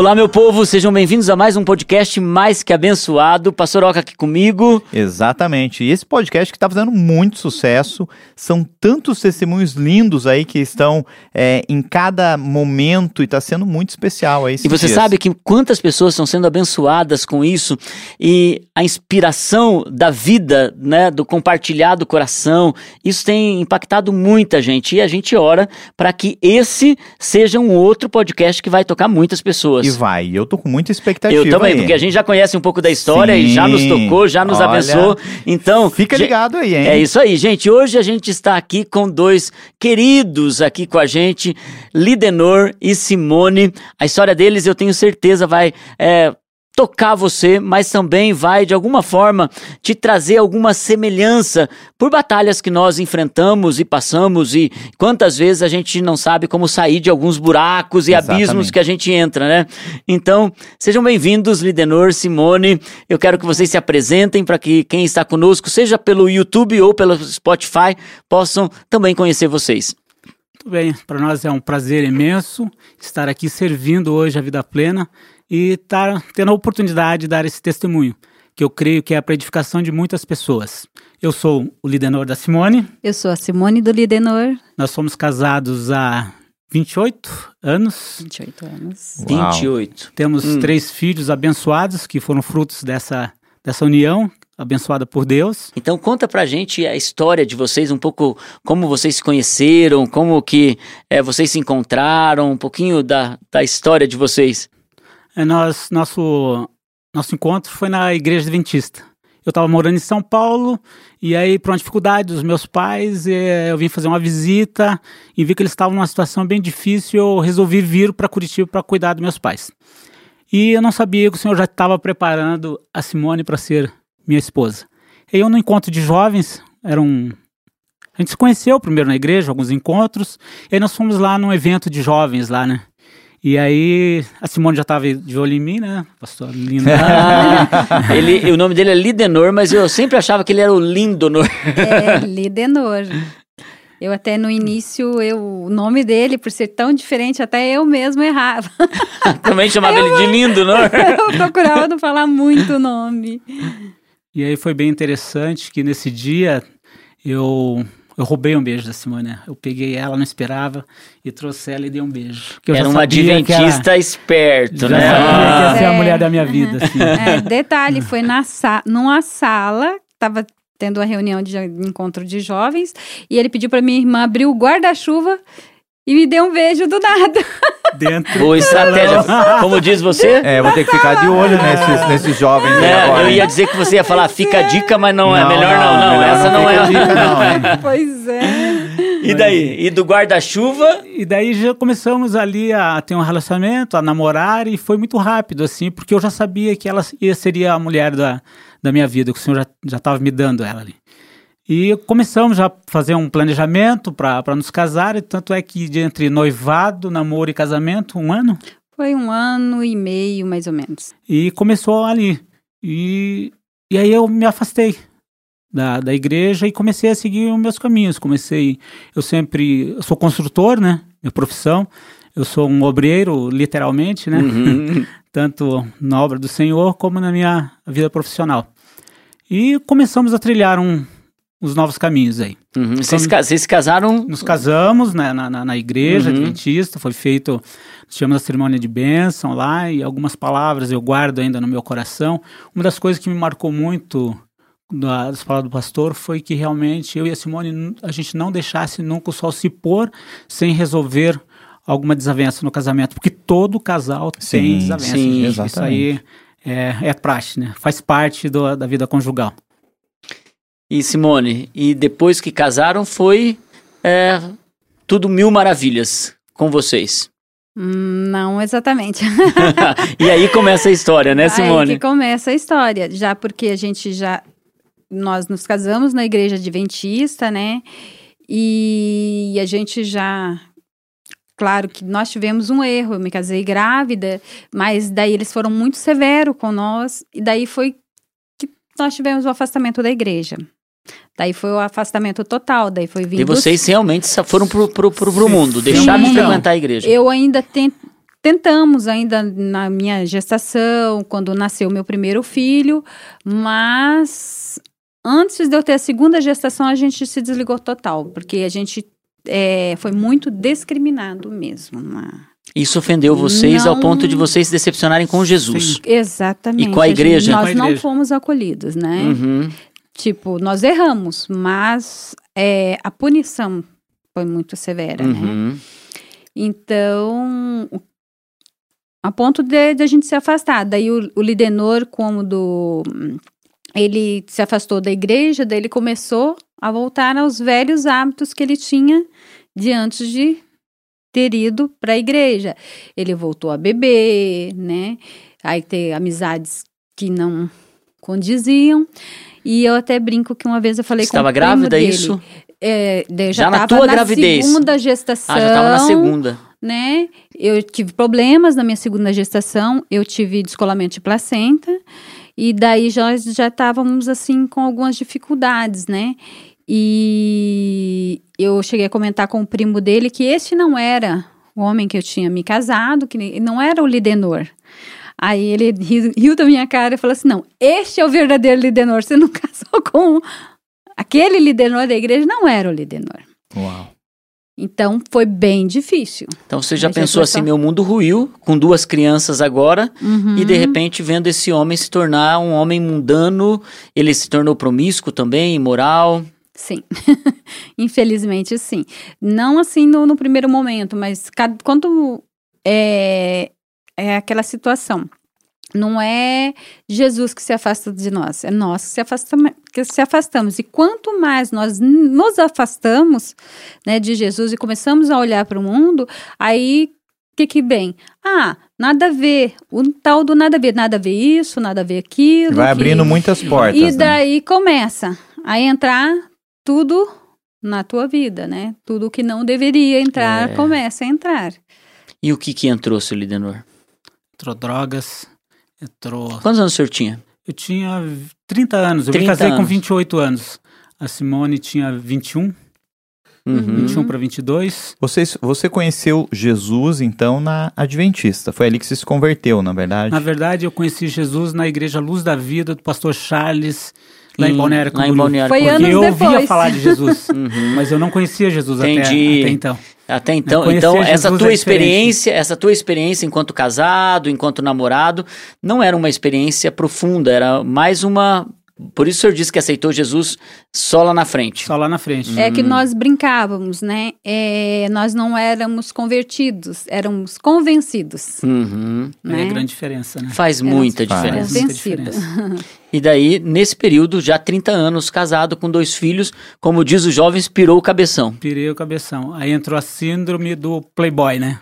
Olá, meu povo, sejam bem-vindos a mais um podcast mais que abençoado. Pastor Oca aqui comigo. Exatamente. E esse podcast que está fazendo muito sucesso, são tantos testemunhos lindos aí que estão é, em cada momento e está sendo muito especial aí. E você dias. sabe que quantas pessoas estão sendo abençoadas com isso e a inspiração da vida, né, do compartilhado coração, isso tem impactado muita gente e a gente ora para que esse seja um outro podcast que vai tocar muitas pessoas. E vai. Eu tô com muita expectativa. Eu também, aí. porque a gente já conhece um pouco da história Sim. e já nos tocou, já nos Olha, abençoou. Então, Fica ligado aí, hein? É isso aí, gente. Hoje a gente está aqui com dois queridos aqui com a gente, Lidenor e Simone. A história deles, eu tenho certeza, vai é, tocar você, mas também vai, de alguma forma, te trazer alguma semelhança por batalhas que nós enfrentamos e passamos e quantas vezes a gente não sabe como sair de alguns buracos e abismos Exatamente. que a gente entra, né? Então, sejam bem-vindos, Lidenor, Simone. Eu quero que vocês se apresentem para que quem está conosco, seja pelo YouTube ou pelo Spotify, possam também conhecer vocês. Muito bem, para nós é um prazer imenso estar aqui servindo hoje a vida plena e estar tendo a oportunidade de dar esse testemunho, que eu creio que é para edificação de muitas pessoas. Eu sou o lidenor da Simone, Eu sou a Simone do Lidenor, nós somos casados há 28 anos, 28 anos. Uau. 28. temos Hum. três filhos abençoados que foram frutos dessa, dessa união abençoada por Deus. Então conta pra gente a história de vocês, um pouco como vocês se conheceram, como que é, vocês se encontraram, um pouquinho da, da história de vocês. É, nós, nosso, nosso encontro foi na Igreja Adventista. Eu estava morando em São Paulo e aí, por uma dificuldade dos meus pais, eh, eu vim fazer uma visita e vi que eles estavam numa situação bem difícil. Eu resolvi vir para Curitiba para cuidar dos meus pais. E eu não sabia que o Senhor já estava preparando a Simone para ser minha esposa. E eu, no encontro de jovens, era um. A gente se conheceu primeiro na igreja, alguns encontros, e aí nós fomos lá num evento de jovens lá, né? E aí a Simone já estava de olho em mim, né? Pastor linda. Ah, ele, o nome dele é Lidenor, mas eu sempre achava que ele era o Lindonor. É, Lidenor. Eu até no início, eu, o nome dele, por ser tão diferente, até eu mesmo errava. Também chamava ele de Lindonor. Eu procurava não falar muito o nome. e aí foi bem interessante que nesse dia eu eu roubei um beijo da Simone. né? Eu peguei ela, não esperava, e trouxe ela e dei um beijo. Que eu já Era um sabia que era- adventista esperto, já né? sabia que ia ser a É. mulher da minha vida. Assim. É, detalhe, foi na sa numa sala, tava tendo uma reunião de encontro de jovens, e ele pediu para minha irmã abrir o guarda-chuva e me deu um beijo do nada. Dentro. Boa estratégia. Como diz você? É, vou ter que ficar de olho nesses, nesses jovens É, agora. eu ia dizer que você ia falar, fica a dica, mas não, é Não, melhor não, não. melhor essa não, fica é. a dica, não, pois é. E daí? E do guarda-chuva? E daí já começamos ali a ter um relacionamento, a namorar, e foi muito rápido, assim, porque eu já sabia que ela ia- seria a mulher da, da minha vida, que o Senhor já- já estava me dando ela ali. E começamos já a fazer um planejamento para nos casar, e tanto é que de entre noivado, namoro e casamento, um ano, Foi um ano e meio, mais ou menos. e começou ali. E, e aí eu me afastei da, da igreja e comecei a seguir os meus caminhos. Comecei, eu sempre, eu sou construtor, né? Minha profissão. Eu sou um obreiro, literalmente, né? Uhum. Tanto na obra do Senhor como na minha vida profissional. E começamos a trilhar um, os novos caminhos aí. Uhum. Vocês, ca- vocês se casaram? Nos casamos né, na, na, na igreja Uhum. adventista, foi feito, tivemos a cerimônia de bênção lá e algumas palavras eu guardo ainda no meu coração. Uma das coisas que me marcou muito da- das palavras do pastor foi que realmente eu e a Simone, a gente não deixasse nunca o sol se pôr sem resolver alguma desavença no casamento, porque todo casal tem Sim, desavença. sim, gente. Isso aí é, é praxe, né? Faz parte do- da vida conjugal. E Simone, e depois que casaram foi é, tudo mil maravilhas com vocês. Hum, não exatamente. e aí começa a história, né, Aí Simone? que começa a história, já porque a gente já nós nos casamos na igreja adventista, né? E a gente já claro que nós tivemos um erro, eu me casei grávida, mas daí eles foram muito severos com nós e daí foi que nós tivemos o afastamento da igreja. Daí foi o afastamento total, daí foi vindo E vocês realmente foram pro, pro, pro, pro mundo, deixaram de frequentar a igreja. eu ainda ten- tentamos ainda na minha gestação, quando nasceu meu primeiro filho, mas antes de eu ter a segunda gestação, a gente se desligou total, porque a gente é, foi muito discriminado mesmo. Na... Isso ofendeu vocês Não. ao ponto de vocês se decepcionarem com Jesus. Sim. Exatamente. E com a gente- igreja? Nós Com a não igreja. fomos acolhidos, né? Uhum. Tipo, nós erramos, mas é, a punição foi muito severa, né? Uhum. Então, o- a ponto de, de a gente se afastar. Daí o, o Lidenor, como do. Ele se afastou da igreja, daí ele começou a voltar aos velhos hábitos que ele tinha de antes de ter ido para a igreja. Ele voltou a beber, né? Aí ter amizades que não condiziam. E eu até brinco que uma vez eu falei Estava com o primo grávida dele, isso? É, Já já, na estava tua na gravidez? segunda gestação Ah, já estava na segunda. né? Eu tive problemas na minha segunda gestação, eu tive descolamento de placenta, e daí já já estávamos assim com algumas dificuldades, né? E eu cheguei a comentar com o primo dele que este não era o homem que eu tinha me casado, que não era o Lidenor. Aí ele riu, riu da minha cara e falou assim: não, este é o verdadeiro Lidenor. Você não casou com aquele Lidenor da igreja, não era o Lidenor. Uau. Então foi bem difícil. Então você já já pensou assim, meu mundo ruiu, com duas crianças agora, Uhum. e de repente vendo esse homem se tornar um homem mundano, ele se tornou promíscuo também, imoral. Sim, infelizmente sim. Não assim no, no primeiro momento, mas cada, quando é, é aquela situação. Não é Jesus que se afasta de nós, é nós que se, afastamos, que se afastamos. E quanto mais nós nos afastamos né, de Jesus e começamos a olhar para o mundo, aí o que, que vem? Ah, nada a ver. O tal do nada a ver. Nada a ver isso, nada a ver aquilo. Vai que- abrindo muitas portas. e né? daí começa a entrar tudo na tua vida, né? Tudo que não deveria entrar É. começa a entrar. E o que que entrou, seu Lidenor? Entrou drogas, entrou. Quantos anos o senhor tinha? Eu tinha 30 anos, eu me 30 casei com anos. 28 anos. A Simone tinha 21, Uhum. 21 para 22. Você, você conheceu Jesus, então, na Adventista. Foi ali que você se converteu, na verdade. Na verdade, eu conheci Jesus na Igreja Luz da Vida do pastor Charles, lá em, Balneário Lá em. Balneário Foi Camboriú. Porque anos eu ouvia depois. falar de Jesus, Uhum. mas eu não conhecia Jesus até, Entendi. até então. Até então, então Jesus essa é tua diferente. experiência, essa tua experiência enquanto casado, enquanto namorado, não era uma experiência profunda, era mais uma. Por isso o senhor disse que aceitou Jesus só lá na frente. Só lá na frente. É que nós brincávamos, né? É, nós não éramos convertidos, éramos convencidos. Uhum. Aí é né? a grande diferença, né? Faz muita Faz. diferença. Muita Convencido. diferença. E daí, nesse período, já 30 anos, casado com dois filhos, como diz o jovem, pirou o cabeção. Pirei o cabeção. Aí entrou a síndrome do playboy, né?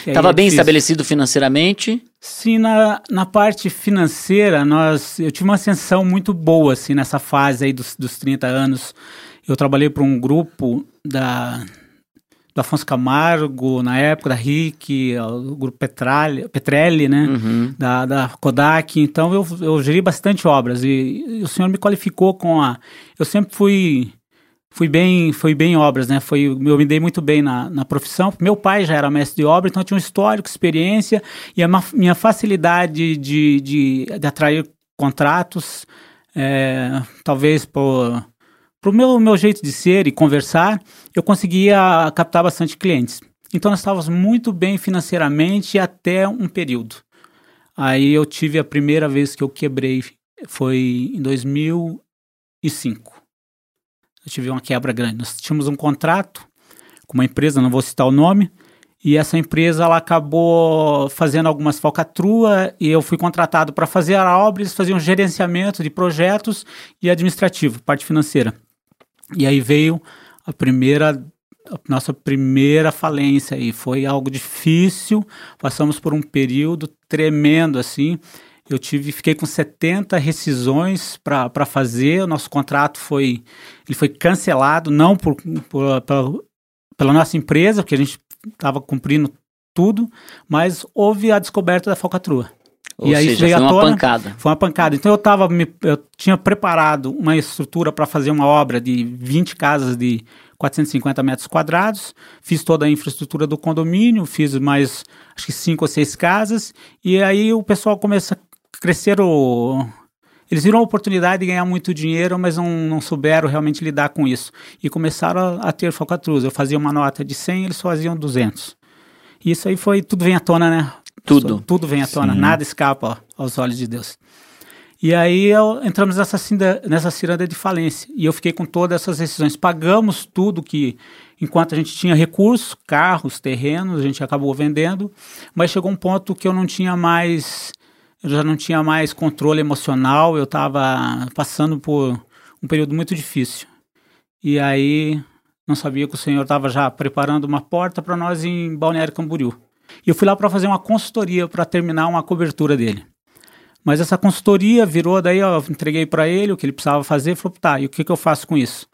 Aí Estava é bem difícil. estabelecido financeiramente. Sim, na, na parte financeira, nós, eu tive uma ascensão muito boa, assim, nessa fase aí dos, dos 30 anos. Eu trabalhei para um grupo da, do Afonso Camargo, na época, da RIC, o grupo Petralli, Petrelli, né? Uhum. da, da Kodak, então eu, eu geri bastante obras e, e o senhor me qualificou com a... Eu sempre fui, fui bem fui bem em obras, né? Foi, eu me dei muito bem na, na profissão. Meu pai já era mestre de obra, então eu tinha um histórico, experiência e a minha facilidade de, de, de atrair contratos, é, talvez por... Pro meu, meu jeito de ser e conversar, eu conseguia captar bastante clientes. Então nós estávamos muito bem financeiramente até um período. Aí eu tive a primeira vez que eu quebrei foi em 2005. Eu tive uma quebra grande. Nós tínhamos um contrato com uma empresa, não vou citar o nome, e essa empresa ela acabou fazendo algumas falcatruas e eu fui contratado para fazer a obra, eles faziam gerenciamento de projetos e administrativo, parte financeira. E aí veio a primeira a nossa primeira falência aí foi algo difícil. Passamos por um período tremendo assim. Eu tive, fiquei com 70 rescisões para fazer. O nosso contrato foi, ele foi cancelado, não por, por- pela, pela nossa empresa, porque a gente estava cumprindo tudo, mas houve a descoberta da falcatrua. Ou E aí seja, veio foi à uma tona- pancada. Foi uma pancada. Então eu tava me- eu tinha preparado uma estrutura para fazer uma obra de 20 casas de 450 metros quadrados, fiz toda a infraestrutura do condomínio, fiz mais, acho que cinco ou seis casas, e aí o pessoal começa a crescer o... Eles viram a oportunidade de ganhar muito dinheiro, mas não, não souberam realmente lidar com isso. E começaram a, a ter falcatruas. Eu fazia uma nota de 100, eles faziam 200. E isso aí foi, tudo vem à tona, né? Tudo. Tudo vem à tona, Sim. nada escapa aos olhos de Deus. E aí eu, entramos nessa, cinda, nessa ciranda de falência. E eu fiquei com todas essas decisões. Pagamos tudo que, enquanto a gente tinha recursos, carros, terrenos, a gente acabou vendendo. Mas chegou um ponto que eu não tinha mais. Eu já não tinha mais controle emocional. Eu estava passando por um período muito difícil. E aí não sabia que o Senhor estava já preparando uma porta para nós em Balneário Camboriú. E eu fui lá para fazer uma consultoria para terminar uma cobertura dele. Mas essa consultoria virou, daí eu entreguei para ele o que ele precisava fazer, falou, tá, e o que, que eu faço com isso?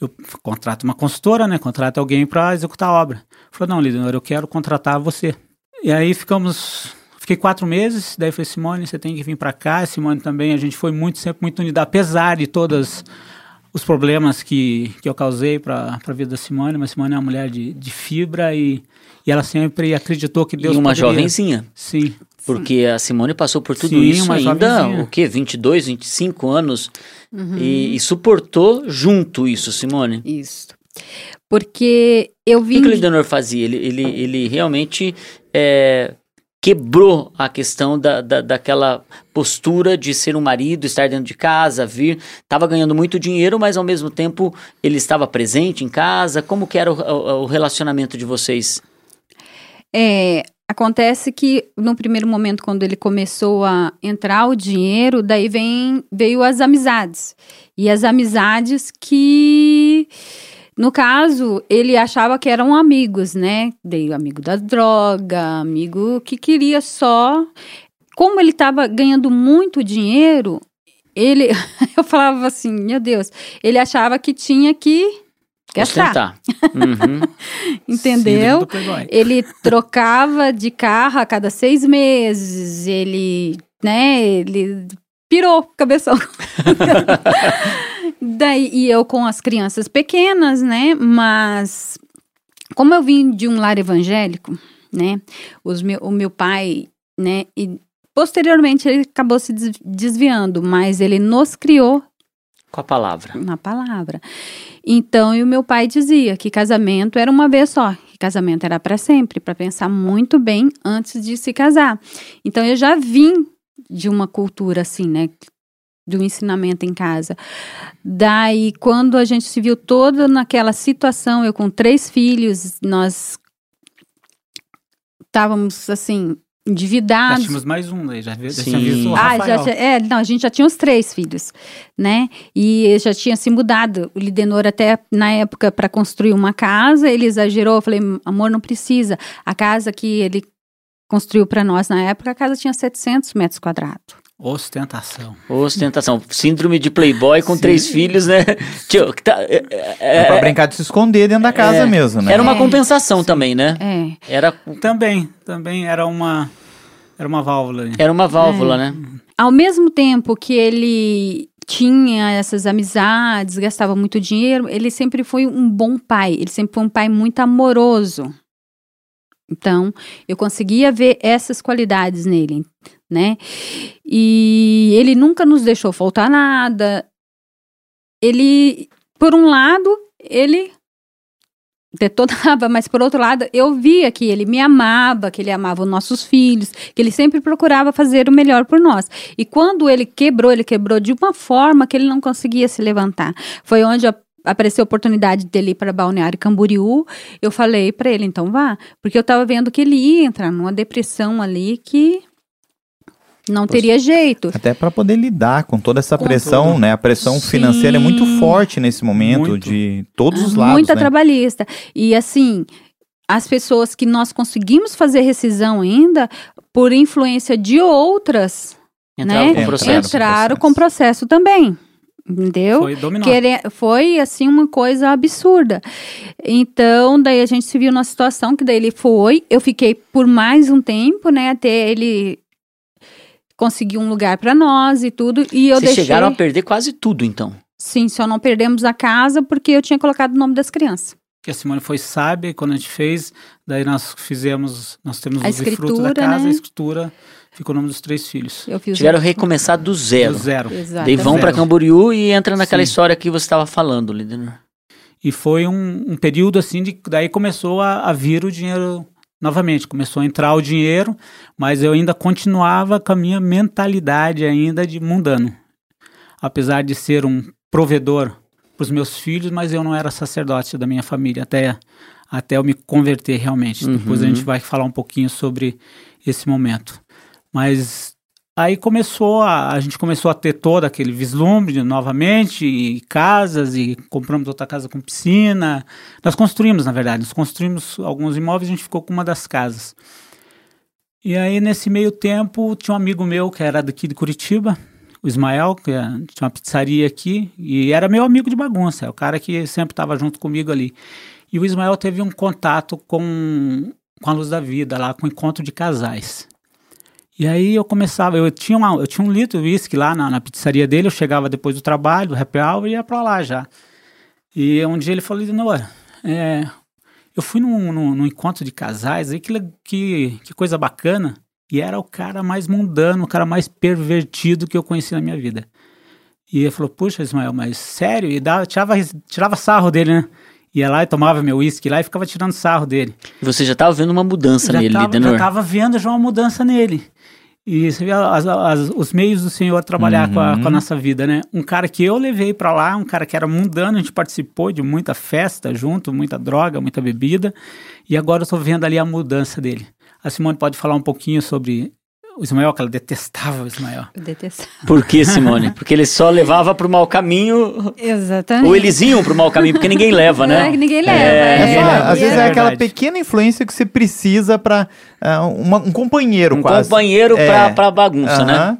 Eu contrato uma consultora, né, contrato alguém para executar a obra. Falou, não, Lidonor, eu quero contratar você. E aí ficamos, fiquei quatro meses, daí falei, Simone, você tem que vir para cá, Simone também, a gente foi muito, sempre muito unida, apesar de todas os problemas que, que eu causei para a vida da Simone, mas Simone é uma mulher de, de fibra e, e ela sempre acreditou que Deus e uma poderia... jovenzinha. Sim, Porque a Simone passou por tudo Sim, isso uma ainda, jovenzinha. o quê? 22, 25 anos. E, e suportou junto isso, Simone. Isso. Porque eu O vim. que, que o de- Lidenor fazia? Ele, ele, ele realmente é, quebrou a questão da, da, daquela postura de ser um marido, estar dentro de casa, vir. Estava ganhando muito dinheiro, mas ao mesmo tempo ele estava presente em casa. Como que era o, o- o relacionamento de vocês? É, acontece que no primeiro momento, quando ele começou a entrar o dinheiro, daí vem, veio as amizades. E as amizades que, no caso, ele achava que eram amigos, né? Daí amigo da droga, amigo que queria só. Como ele estava ganhando muito dinheiro, ele. Eu falava assim, meu Deus, ele achava que tinha que gastar. Uhum. Entendeu? Ele trocava de carro a cada seis meses, ele, né, ele pirou cabeção. Daí, e eu com as crianças pequenas, né, mas como eu vim de um lar evangélico, né, os meu, o meu pai, né, e posteriormente ele acabou se des- desviando, mas ele nos criou Com a palavra. na palavra. Então, e o meu pai dizia que casamento era uma vez só, que casamento era para sempre, para pensar muito bem antes de se casar. Então, eu já vim de uma cultura assim, né? Um ensinamento em casa. Daí, quando a gente se viu toda naquela situação, eu com três filhos, nós estávamos assim, Nós endividados. tínhamos mais um, daí já, tinha visto o Ah, Rafael. já é, não, a gente já tinha os três filhos, né? E já tinha se mudado. O Lidenor até na época para construir uma casa, ele exagerou. Eu falei, amor, não precisa. A casa que ele construiu para nós na época, a casa tinha 700 metros quadrados. Ostentação. Ostentação. Síndrome de playboy com Sim. três filhos, né? Tio, que tá- é- é- É pra brincar de se esconder dentro da casa É. mesmo, né? Era uma É. compensação também, né? É, Era, Também, também era uma, era uma válvula. era uma válvula, né? ao mesmo tempo que ele tinha essas amizades, gastava muito dinheiro, ele sempre foi um bom pai, ele sempre foi um pai muito amoroso. Então, eu conseguia ver essas qualidades nele, né? E ele nunca nos deixou faltar nada. Ele, por um lado, ele detonava, mas por outro lado, eu via que ele me amava, que ele amava os nossos filhos, que ele sempre procurava fazer o melhor por nós. E quando ele quebrou, ele quebrou de uma forma que ele não conseguia se levantar. Foi onde a- apareceu a oportunidade dele ir para Balneário Camboriú. Eu falei para ele, então vá, porque eu estava vendo que ele ia entrar numa depressão ali que não teria jeito. Até para poder lidar com toda essa Com pressão, tudo. né? A pressão Sim. financeira é muito forte nesse momento, Muito. de todos os lados, Muita né? trabalhista. E assim, as pessoas que nós conseguimos fazer rescisão ainda, por influência de outras, Entrava né? com o processo. Entraram. entraram com processo também. Entendeu? Foi dominó. Quere- foi assim uma coisa absurda. Então, daí a gente se viu numa situação que daí ele foi, eu fiquei por mais um tempo, né, até ele conseguir um lugar para nós e tudo, e eu Vocês deixei chegaram a perder quase tudo, então. Sim, só não perdemos a casa porque eu tinha colocado o nome das crianças. Que a Simone foi sábia quando a gente fez, daí nós fizemos, nós temos A os frutos da escritura, casa, né? a escritura, ficou o nome dos três filhos. Eu fiz Tiveram o- que recomeçar do zero. Do zero. Exato. Daí vão para. Camboriú e entra naquela Sim. história que você estava falando, Lidenor. E foi um, um período assim de daí começou a, a vir o dinheiro novamente, começou a entrar o dinheiro, mas eu ainda continuava com a minha mentalidade ainda de mundano. Apesar de ser um provedor para os meus filhos, mas eu não era sacerdote da minha família até até eu me converter realmente. Depois a Uhum. gente vai falar um pouquinho sobre esse momento. Mas aí começou a, a gente começou a ter todo aquele vislumbre novamente, e casas, e compramos outra casa com piscina. Nós construímos, na verdade, nós construímos alguns imóveis a gente ficou com uma das casas. E aí, nesse meio tempo, tinha um amigo meu que era daqui de Curitiba, o Ismael, que é- tinha uma pizzaria aqui, e era meu amigo de bagunça, é o cara que sempre estava junto comigo ali. E o Ismael teve um contato com, com a Luz da Vida, lá com o encontro de casais. E aí eu começava, eu tinha, uma, eu tinha um litro de uísque lá na, na pizzaria dele, eu chegava depois do trabalho, do happy hour, e ia pra lá já. E um dia ele falou, Noah, é, eu fui num, num, num encontro de casais, aí que, que, que coisa bacana, e era o cara mais mundano, o cara mais pervertido que eu conheci na minha vida. E ele falou, puxa Ismael, mas sério? E dava, tirava, tirava sarro dele, né? Ia lá e tomava meu uísque lá e ficava tirando sarro dele Você já estava vendo uma mudança já nele, tava, Lidenor. já tava vendo já uma mudança nele. E você vê as- as- os meios do Senhor trabalhar com, a, com a nossa vida, né? Um cara que eu levei para lá, um cara que era mundano, a gente participou de muita festa junto, muita droga, muita bebida, e agora eu tô vendo ali a mudança dele. A Simone pode falar um pouquinho sobre o Ismael, que ela detestava o Ismael. Eu detesto. Por que, Simone? Porque ele só levava pro mau caminho, Exatamente. ou eles iam pro mau caminho, porque ninguém leva, né? É, que ninguém leva. É, É só- é, às vezes é é aquela pequena influência que você precisa para um companheiro Um quase. companheiro É. pra, pra bagunça, né? Aham.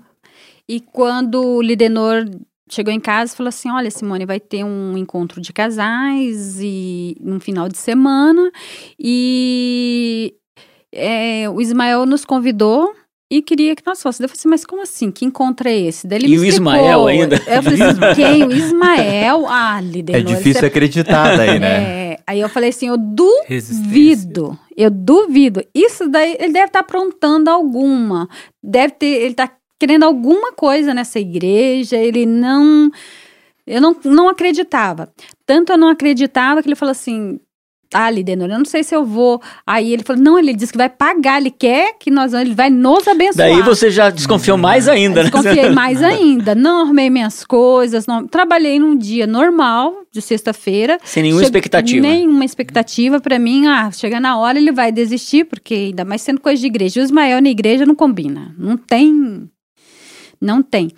E quando o Lidenor chegou em casa, falou assim: Olha, Simone, vai ter um encontro de casais e no final de semana. E é, o Ismael nos convidou. E queria que nós fôssemos. Eu falei assim, mas como assim? Que encontro é esse? Daí ele E me o explicou. Ismael ainda? Eu falei assim, quem? O Ismael? Ah, Lidenor. É difícil você- acreditar daí, né? É, aí eu falei assim, eu duvido, eu duvido. Isso daí, ele deve estar aprontando alguma, deve ter, ele está querendo alguma coisa nessa igreja, ele não, eu não, não acreditava. Tanto eu não acreditava que ele falou assim, ah, Lidenor, eu não sei se eu vou. Aí ele falou, não, ele disse que vai pagar, ele quer que nós, ele vai nos abençoar. Daí você já desconfiou mais ainda, né? Desconfiei mais ainda. Não arrumei minhas coisas. Não... Trabalhei num dia normal, de sexta-feira. Sem nenhuma Che- expectativa. Nenhuma expectativa pra mim. Ah, chega na hora ele vai desistir, porque ainda mais sendo coisa de igreja. O Ismael na igreja não combina. Não tem. Não tem.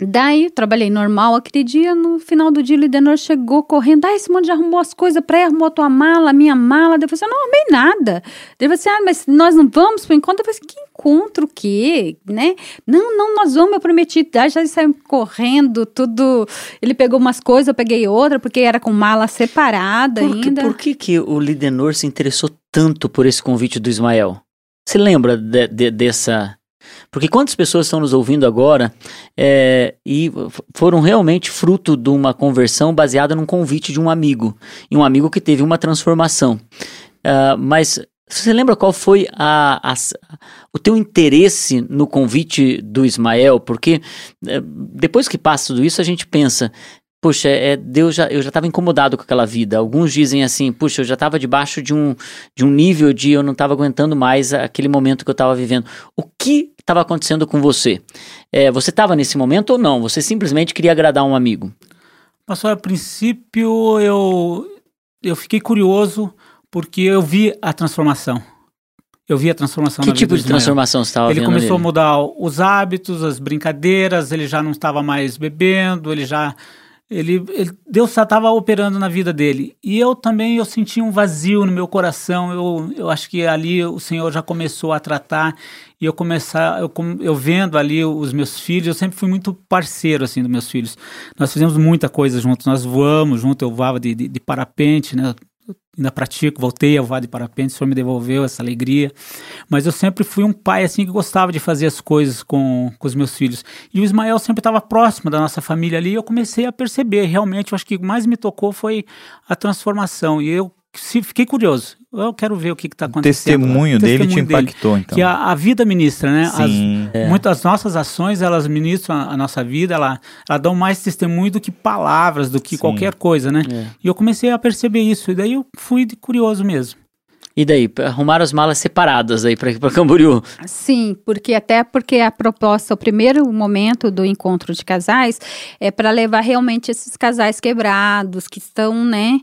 Daí, trabalhei normal aquele dia, no final do dia, o Lidenor chegou correndo. Ah, esse monte já arrumou as coisas pra ele, arrumou a tua mala, a minha mala. Daí eu falei assim, eu não arrumei nada. Daí eu falei assim, ah, mas nós não vamos pro encontro? Eu falei assim, que encontro o quê? Né? Não, não, nós vamos, eu prometi. Daí já saiu correndo, tudo. Ele pegou umas coisas, eu peguei outra, porque era com mala separada Por que, ainda. por que, que o Lidenor se interessou tanto por esse convite do Ismael? Você lembra de- de- dessa. Porque quantas pessoas estão nos ouvindo agora é, e foram realmente fruto de uma conversão baseada num convite de um amigo, e um amigo que teve uma transformação. Ah, mas você lembra qual foi a, a- o teu interesse no convite do Ismael? Porque eh, depois que passa tudo isso, a gente pensa, Puxa, é, Deus já, eu já estava incomodado com aquela vida. Alguns dizem assim, puxa, eu já estava debaixo de um, de um nível de eu não estava aguentando mais aquele momento que eu estava vivendo. O que estava acontecendo com você? É, você estava nesse momento ou não? Você simplesmente queria agradar um amigo? Pastor, a princípio eu, eu fiquei curioso porque eu vi a transformação. Eu vi a transformação que na tipo vida de transformação você estava Ele começou a nele? mudar os hábitos, as brincadeiras, ele já não estava mais bebendo, ele já ele, ele- Deus estava operando na vida dele. E eu também eu senti um vazio no meu coração. Eu, eu acho que ali o Senhor já começou a tratar e eu começar eu, eu vendo ali os meus filhos, eu sempre fui muito parceiro assim dos meus filhos. Nós fizemos muita coisa juntos, nós voamos junto, eu voava de, de, de parapente, né? Ainda pratico, voltei a voar de parapente, o Senhor me devolveu essa alegria. Mas eu sempre fui um pai assim que gostava de fazer as coisas com, com os meus filhos. E o Ismael sempre estava próximo da nossa família ali, e eu comecei a perceber, realmente, eu acho que o que mais me tocou foi a transformação. E eu fiquei curioso. Eu quero ver o que está acontecendo. O testemunho dele te impactou, dele, então. Que a, a, vida ministra, né? Sim, as, é. Muitas nossas ações, elas ministram a, a, nossa vida, ela, ela dão mais testemunho do que palavras, do que Sim. qualquer coisa, né? É. E eu comecei a perceber isso, e daí eu fui curioso mesmo. E daí, arrumaram as malas separadas aí para Camboriú? Sim, porque até porque a proposta, o primeiro momento do encontro de casais é para levar realmente esses casais quebrados que estão, né?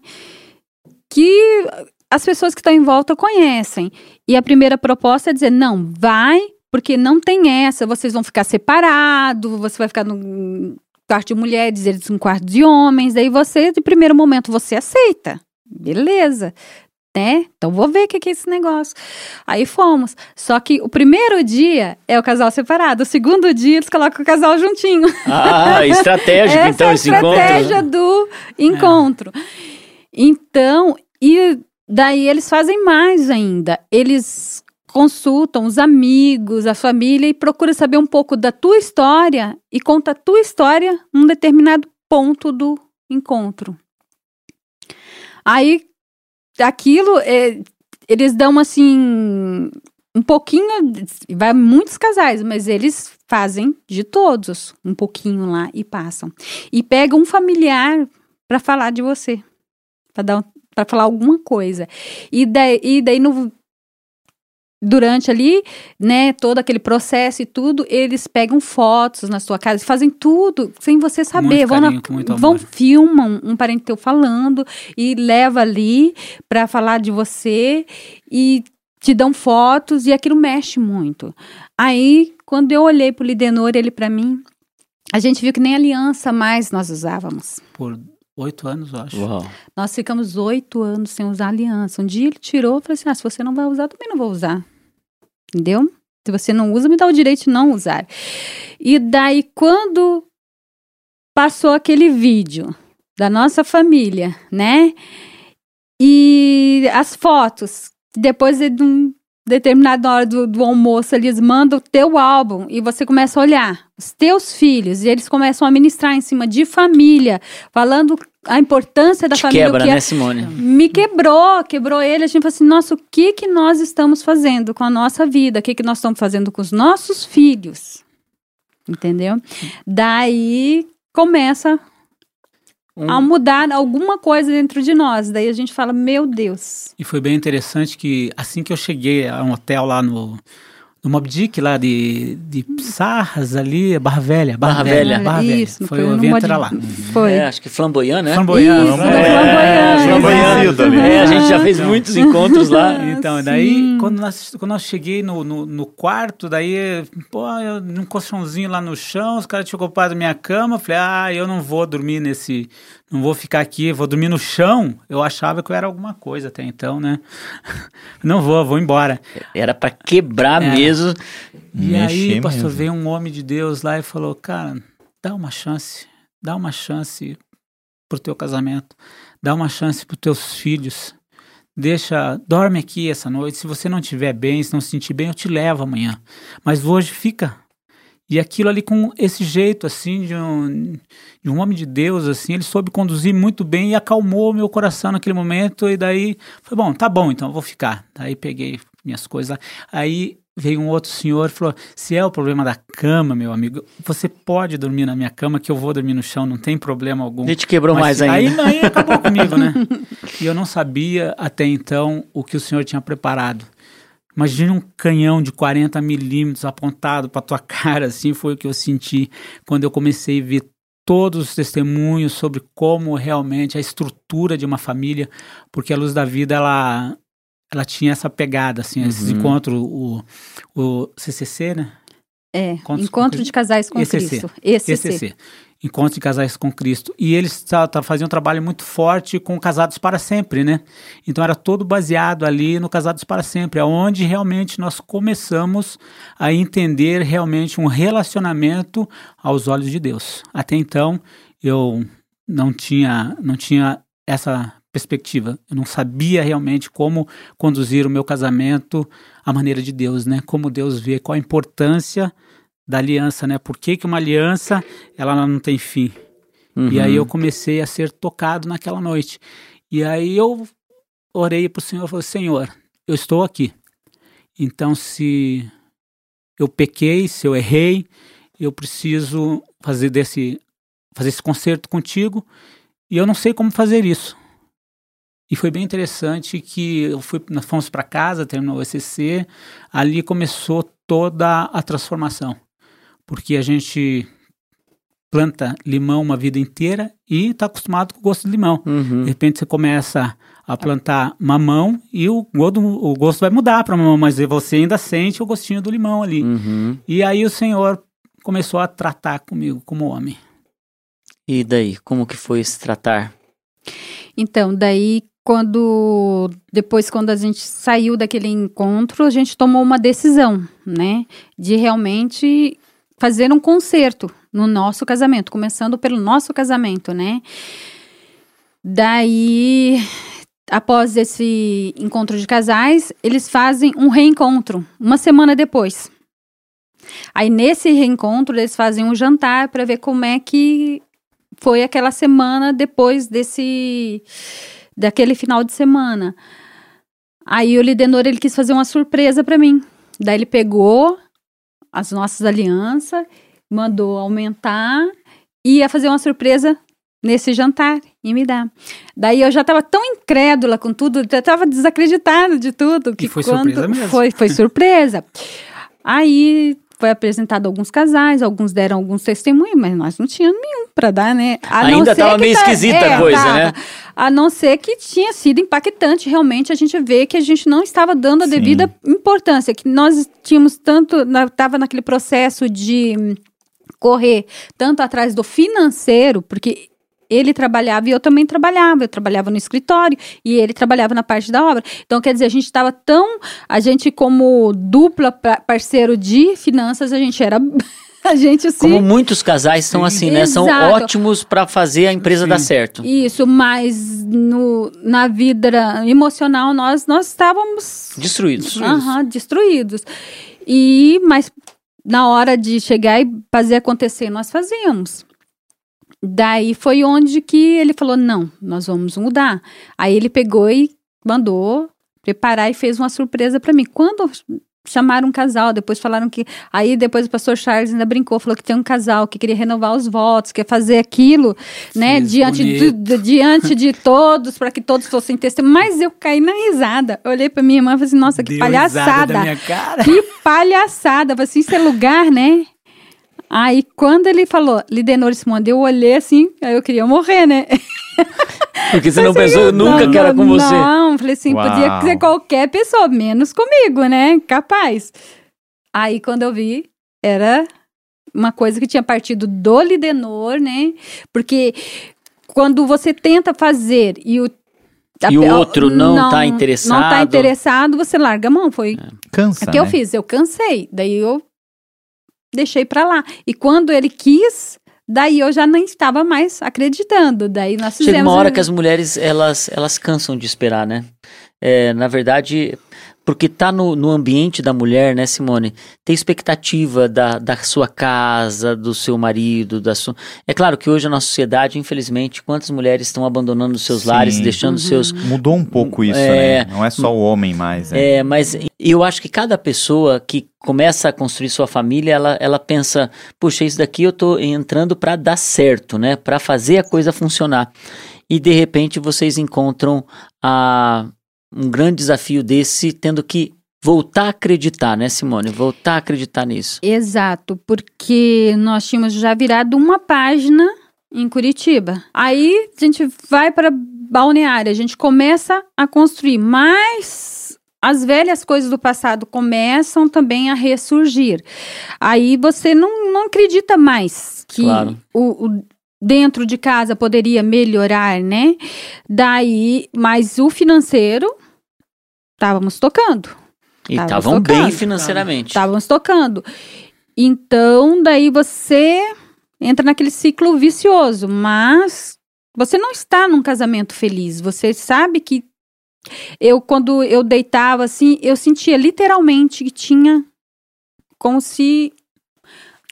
Que as pessoas que estão em volta conhecem. E a primeira proposta é dizer: não, vai, porque não tem essa, vocês vão ficar separados, você vai ficar no quarto de mulheres, eles no quarto de homens, daí você, de primeiro momento, você aceita. Beleza. Né? Então vou ver o que, que é esse negócio. Aí fomos. Só que o primeiro dia é o casal separado, o segundo dia eles colocam o casal juntinho. Ah, estratégico, então, é esse encontro. estratégia do encontro. É. Então, e daí eles fazem mais ainda. Eles consultam os amigos, a família e procuram saber um pouco da tua história e conta a tua história num determinado ponto do encontro. Aí, aquilo, é, eles dão assim, um pouquinho, vai muitos casais, mas eles fazem de todos um pouquinho lá e passam. E pegam um familiar para falar de você, para dar para falar alguma coisa. E daí, e daí no, durante ali, né, todo aquele processo e tudo, eles pegam fotos na sua casa, fazem tudo sem você saber, vão, carinho, na, vão filmam um parente teu falando e leva ali para falar de você e te dão fotos e aquilo mexe muito. Aí, quando eu olhei pro Lidenor, ele para mim, a gente viu que nem aliança mais nós usávamos. Por Oito anos, eu acho. Uau. Nós ficamos oito anos sem usar aliança. Um dia ele tirou e falou assim: ah, se você não vai usar, também não vou usar. Entendeu? Se você não usa, me dá o direito de não usar. E daí, quando passou aquele vídeo da nossa família, né? E as fotos, depois de um determinada hora do, do, almoço, eles mandam o teu álbum e você começa a olhar os teus filhos e eles começam a ministrar em cima de família, falando a importância da Te família. Quebra, que né, Simone? Me quebrou, quebrou ele. A gente falou assim: nossa, o que que nós estamos fazendo com a nossa vida? O que que nós estamos fazendo com os nossos filhos? Entendeu? Daí começa um... a mudar alguma coisa dentro de nós. Daí a gente fala, meu Deus. E foi bem interessante que assim que eu cheguei a um hotel lá no, no Mob Dick, lá de, de Sarras ali, Barra Velha. Barra, Barra Velha. Barra Velha. Isso, foi, o evento era lá. Foi. É, acho que Flamboyant, né? Flamboyant. Isso, é, Flamboyant. É, a gente já fez muitos encontros lá. Então, daí, quando, nós, quando eu cheguei no, no, no, quarto, daí, pô, eu, num colchãozinho lá no chão, os caras tinham ocupado minha cama, eu falei, ah, eu não vou dormir nesse, não vou ficar aqui, vou dormir no chão. Eu achava que eu era alguma coisa até então, né? Não vou, vou embora. Era para quebrar é. mesmo. E aí, pastor, mesmo. veio um homem de Deus lá e falou: Cara, dá uma chance, dá uma chance pro teu casamento, dá uma chance pros teus filhos. Deixa, dorme aqui essa noite. Se você não estiver bem, se não se sentir bem, eu te levo amanhã. Mas hoje fica, e aquilo ali com esse jeito, assim, de um, de um homem de Deus, assim, ele soube conduzir muito bem e acalmou meu coração naquele momento. E daí, foi bom, tá bom, então eu vou ficar. Daí peguei minhas coisas. Aí veio um outro senhor e falou: se é o problema da cama, meu amigo, você pode dormir na minha cama, que eu vou dormir no chão, não tem problema algum. Ele te quebrou Mas, mais ainda. Aí, aí acabou comigo, né? E eu não sabia até então o que o senhor tinha preparado. Imagina um canhão de 40 milímetros apontado para tua cara, assim foi o que eu senti quando eu comecei a ver todos os testemunhos sobre como realmente a estrutura de uma família, porque a Luz da Vida ela ela tinha essa pegada assim, uhum. esses encontros o, o CCC, né? É, Encontros Encontro de Casais com ECC. Cristo. ECC. ECC. Encontro de Casais com Cristo. E eles faziam um trabalho muito forte com Casados para Sempre, né? Então era todo baseado ali no Casados para Sempre, onde realmente nós começamos a entender realmente um relacionamento aos olhos de Deus. Até então eu não tinha, não tinha essa perspectiva. Eu não sabia realmente como conduzir o meu casamento à maneira de Deus, né? Como Deus vê, qual a importância da aliança, né? Por que, que uma aliança ela não tem fim? Uhum. E aí eu comecei a ser tocado naquela noite. E aí eu orei para o Senhor falei, Senhor, eu estou aqui. Então se eu pequei, se eu errei, eu preciso fazer desse fazer esse concerto contigo e eu não sei como fazer isso. E foi bem interessante que eu fui, nós fomos para casa, terminou o ECC, ali começou toda a transformação. Porque a gente planta limão uma vida inteira e está acostumado com o gosto de limão. Uhum. De repente você começa a plantar mamão e o gosto, o gosto vai mudar para mamão, mas você ainda sente o gostinho do limão ali. Uhum. E aí o Senhor começou a tratar comigo como homem. E daí, como que foi se tratar? Então, daí quando depois quando a gente saiu daquele encontro, a gente tomou uma decisão, né, de realmente fazer um concerto no nosso casamento, começando pelo nosso casamento, né? Daí após esse encontro de casais, eles fazem um reencontro uma semana depois. Aí nesse reencontro eles fazem um jantar para ver como é que foi aquela semana depois desse daquele final de semana. Aí o Lidenor ele quis fazer uma surpresa para mim. Daí ele pegou as nossas alianças, mandou aumentar e ia fazer uma surpresa nesse jantar e me dar. Daí eu já tava tão incrédula com tudo, já tava desacreditada de tudo. Que E foi surpresa mesmo. Foi, foi surpresa. Aí foi apresentado alguns casais, alguns deram alguns testemunhos, mas nós não tínhamos nenhum para dar, né? A não Ainda ser tava que meio tá- esquisita a é, coisa, tava. né? A não ser que tinha sido impactante realmente a gente vê que a gente não estava dando a Sim. devida importância, que nós tínhamos tanto, na- tava naquele processo de correr tanto atrás do financeiro, porque ele trabalhava e eu também trabalhava. Eu trabalhava no escritório e ele trabalhava na parte da obra. Então, quer dizer, a gente estava tão. A gente, como dupla pa- parceiro de finanças, a gente era. A gente assim. Como muitos casais são assim, né? São Exato. ótimos pra fazer a empresa Sim. dar certo. Isso, mas no, na vida emocional nós, nós estávamos Destruídos. aham, destruídos. E, mas na hora de chegar e fazer acontecer, nós fazíamos. Daí foi onde que ele falou: não, nós vamos mudar. Aí ele pegou e mandou preparar e fez uma surpresa para mim. Quando chamaram um casal, depois falaram que. Aí depois o pastor Charles ainda brincou, falou que tem um casal que queria renovar os votos, quer fazer aquilo, né, Fiz diante de, de- diante de todos, para que todos fossem testemunhas. Mas eu caí na risada. Eu olhei para minha irmã e falei assim: nossa, que Deu palhaçada. Que palhaçada, falei assim, isso é lugar, né? Aí, quando ele falou Lidenor Simone, eu olhei assim, aí eu queria morrer, né? Porque você não pensou nunca que era com você. Não, falei assim, podia Uau. ser qualquer pessoa, menos comigo, né? Capaz. Aí, quando eu vi, era uma coisa que tinha partido do Lidenor, né? Porque quando você tenta fazer e o E o outro não tá interessado. Não tá interessado, você larga a mão. Foi Cansa, o que eu né? fiz, eu cansei. Daí eu deixei pra lá. E quando ele quis, daí eu já nem estava mais acreditando. Daí nós fizemos. Chega uma hora que as mulheres, elas, elas cansam de esperar, né? É, na verdade, porque tá no, no ambiente da mulher, né, Simone? Tem expectativa da, da sua casa, do seu marido, da sua... É claro que hoje na nossa sociedade, infelizmente, quantas mulheres estão abandonando os seus Sim. lares, deixando Uhum. seus... Mudou um pouco isso, É. né? Não é só o homem mais, né? É, mas eu acho que cada pessoa que começa a construir sua família, ela, ela pensa, puxa, isso daqui eu tô entrando para dar certo, né? Para fazer a coisa funcionar. E de repente vocês encontram a, um grande desafio desse, tendo que voltar a acreditar, né, Simone? Voltar a acreditar nisso. Exato, porque nós tínhamos já virado uma página em Curitiba. Aí a gente vai para Balneário, a gente começa a construir, mas as velhas coisas do passado começam também a ressurgir. Aí você não, não acredita mais que Claro. o, o dentro de casa poderia melhorar, né? Daí, mas o financeiro estávamos tocando. E Tava estavam bem financeiramente. Estávamos tocando. Então, daí você entra naquele ciclo vicioso, mas Você não está num casamento feliz. Você sabe que eu, quando eu deitava assim, eu sentia literalmente que tinha como se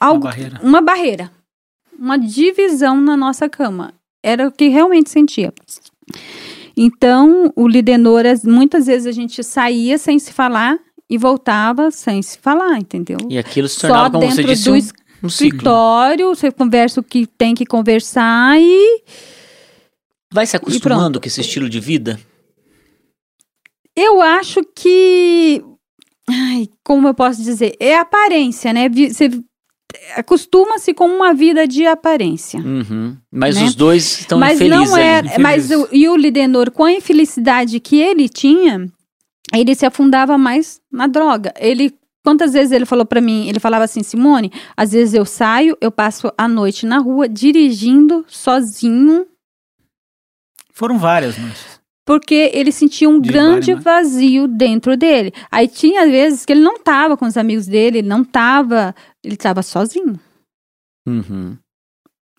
algo, Uma barreira. uma barreira, uma divisão na nossa cama. Era o que realmente sentia. Então, o Lidenor, as- muitas vezes a gente saía sem se falar e voltava sem se falar, entendeu? E aquilo se Só tornava, como você dentro disse, do um, um ciclo. Escritório, você conversa o que tem que conversar e Vai se acostumando com esse estilo de vida? eu acho que. Ai, como eu posso dizer? É aparência, né? Você acostuma-se com uma vida de aparência. Uhum. Mas Né? os dois estão mas infelizes não é. Mas o, e o Lidenor, com a infelicidade que ele tinha, ele se afundava mais na droga. Ele. Quantas vezes ele falou pra mim? Ele falava assim, Simone, às vezes eu saio, eu passo a noite na rua dirigindo sozinho, Foram várias noites. porque ele sentia um De grande várias, vazio dentro dele. Aí tinha vezes que ele não tava com os amigos dele, ele não tava, ele tava sozinho, Uhum.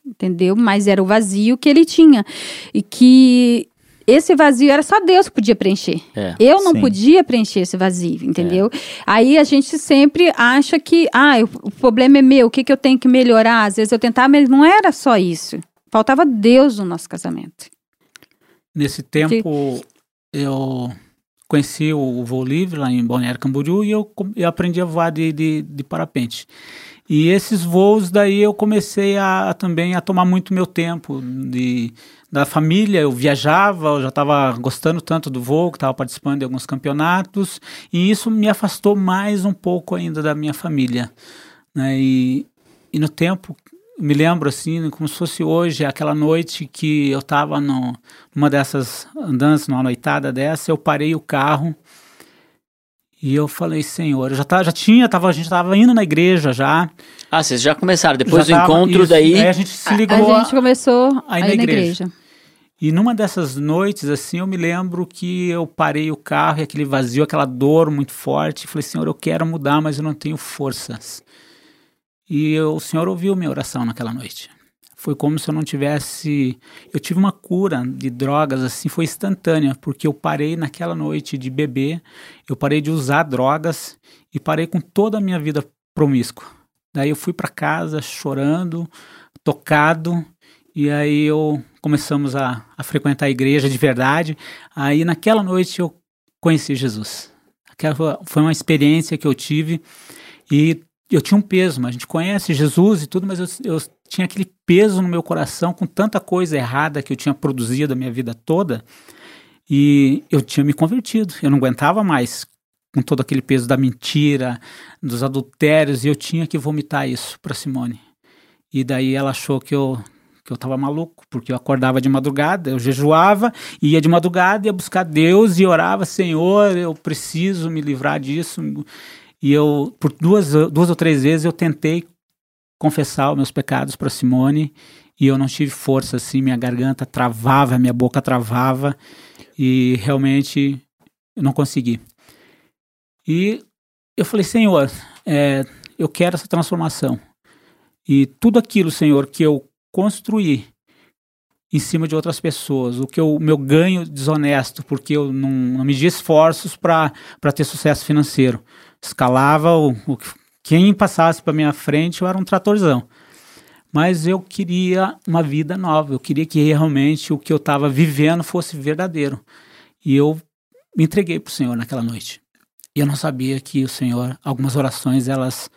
entendeu? Mas era o vazio que ele tinha e que esse vazio era só Deus que podia preencher. É. Eu não Sim. podia preencher esse vazio, entendeu? Aí a gente sempre acha que, ah, o, problema é meu, o que, que eu tenho que melhorar? Às vezes eu tentava, mas não era só isso. Faltava Deus no nosso casamento. Nesse tempo, eu conheci o voo livre lá em Balneário Camboriú e eu, eu aprendi a voar de, de, de parapente. E esses voos daí eu comecei a, a também a tomar muito meu tempo de, da família. Eu viajava, eu já estava gostando tanto do voo, que estava participando de alguns campeonatos, e isso me afastou mais um pouco ainda da minha família. Né? E, e no tempo, me lembro assim, como se fosse hoje, aquela noite que eu estava numa dessas andanças, numa noitada dessa, eu parei o carro e eu falei, Senhor, eu já, tá, já tinha, tava, a gente estava indo na igreja já. Ah, vocês já começaram. Depois do já tava- encontro, isso, daí. Aí a gente se A- ligou. a gente começou aí aí na na igreja. igreja. E numa dessas noites, assim, eu me lembro que eu parei o carro e aquele vazio, aquela dor muito forte. Falei, Senhor, eu quero mudar, mas eu não tenho forças. E o Senhor ouviu minha oração naquela noite. Foi como se eu não tivesse. Eu tive uma cura de drogas, assim, foi instantânea, porque eu parei naquela noite de beber, eu parei de usar drogas e parei com toda a minha vida promíscua. Daí eu fui para casa chorando, tocado, e aí eu começamos a, a frequentar a igreja de verdade. Aí naquela noite eu conheci Jesus. Aquela foi uma experiência que eu tive e eu tinha um peso, mas a gente conhece Jesus e tudo, mas eu, eu tinha aquele peso no meu coração com tanta coisa errada que eu tinha produzido a minha vida toda e eu tinha me convertido. Eu não aguentava mais com todo aquele peso da mentira, dos adultérios e eu tinha que vomitar isso para Simone. E daí ela achou que eu que eu tava maluco, porque eu acordava de madrugada, eu jejuava, ia de madrugada, ia buscar Deus e orava, Senhor, eu preciso me livrar disso. E eu, por duas, duas ou três vezes, eu tentei confessar os meus pecados para Simone e eu não tive força, assim, minha garganta travava, minha boca travava e realmente eu não consegui. E eu falei, Senhor, é, eu quero essa transformação. E tudo aquilo, Senhor, que eu construí em cima de outras pessoas, o que o meu ganho desonesto, porque eu não, não media esforços para ter sucesso financeiro. Escalava o, o que- quem passasse para minha frente, eu era um tratorzão. Mas eu queria uma vida nova, eu queria que realmente o que eu estava vivendo fosse verdadeiro. E eu me entreguei para o Senhor naquela noite. E eu não sabia que o Senhor, algumas orações, elas,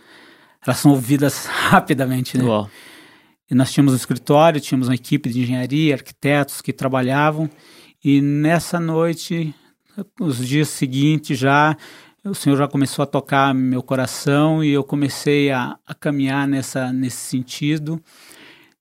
elas são ouvidas rapidamente, né? Uau. E nós tínhamos um escritório, tínhamos uma equipe de engenharia, arquitetos que trabalhavam. E nessa noite, os dias seguintes já, o Senhor já começou a tocar meu coração e eu comecei a, a caminhar nessa, nesse sentido.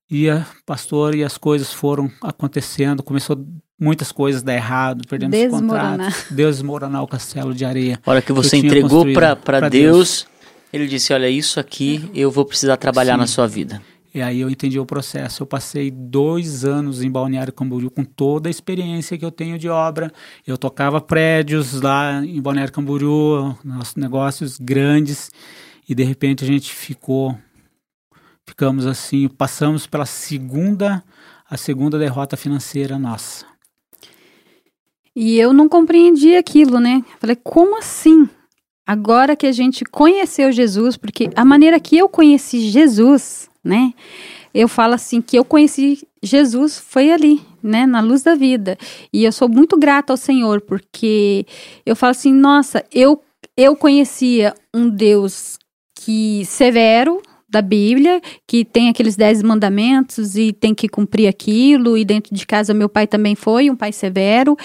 E a pastor e as coisas foram acontecendo, começou muitas coisas a dar errado, perdemos Desmoronar. contratos, desmoronar o castelo de areia. A hora que você tinha entregou para pra Deus, ele disse: Olha, isso aqui eu vou precisar trabalhar na sua vida. E aí eu entendi o processo. Eu passei dois anos em Balneário Camboriú com toda a experiência que eu tenho de obra. Eu tocava prédios lá em Balneário Camboriú, nossos negócios grandes, e de repente a gente ficou, ficamos assim, passamos pela segunda a segunda derrota financeira nossa. E eu não compreendi aquilo, né? Falei, como assim? Agora que a gente conheceu Jesus, porque a maneira que eu conheci Jesus, né? Eu falo assim que eu conheci Jesus foi ali, né, na luz da vida. E eu sou muito grata ao Senhor, porque eu falo assim, nossa, eu eu conhecia um Deus que severo, da Bíblia, que tem aqueles dez mandamentos e tem que cumprir aquilo, e dentro de casa meu pai também foi um pai severo,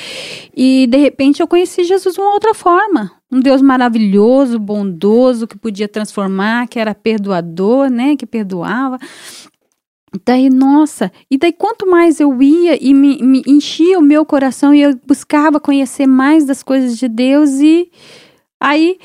e de repente eu conheci Jesus de uma outra forma, um Deus maravilhoso, bondoso, que podia transformar, que era perdoador, né, que perdoava. Daí, nossa, e daí quanto mais eu ia e me, me enchia o meu coração e eu buscava conhecer mais das coisas de Deus e aí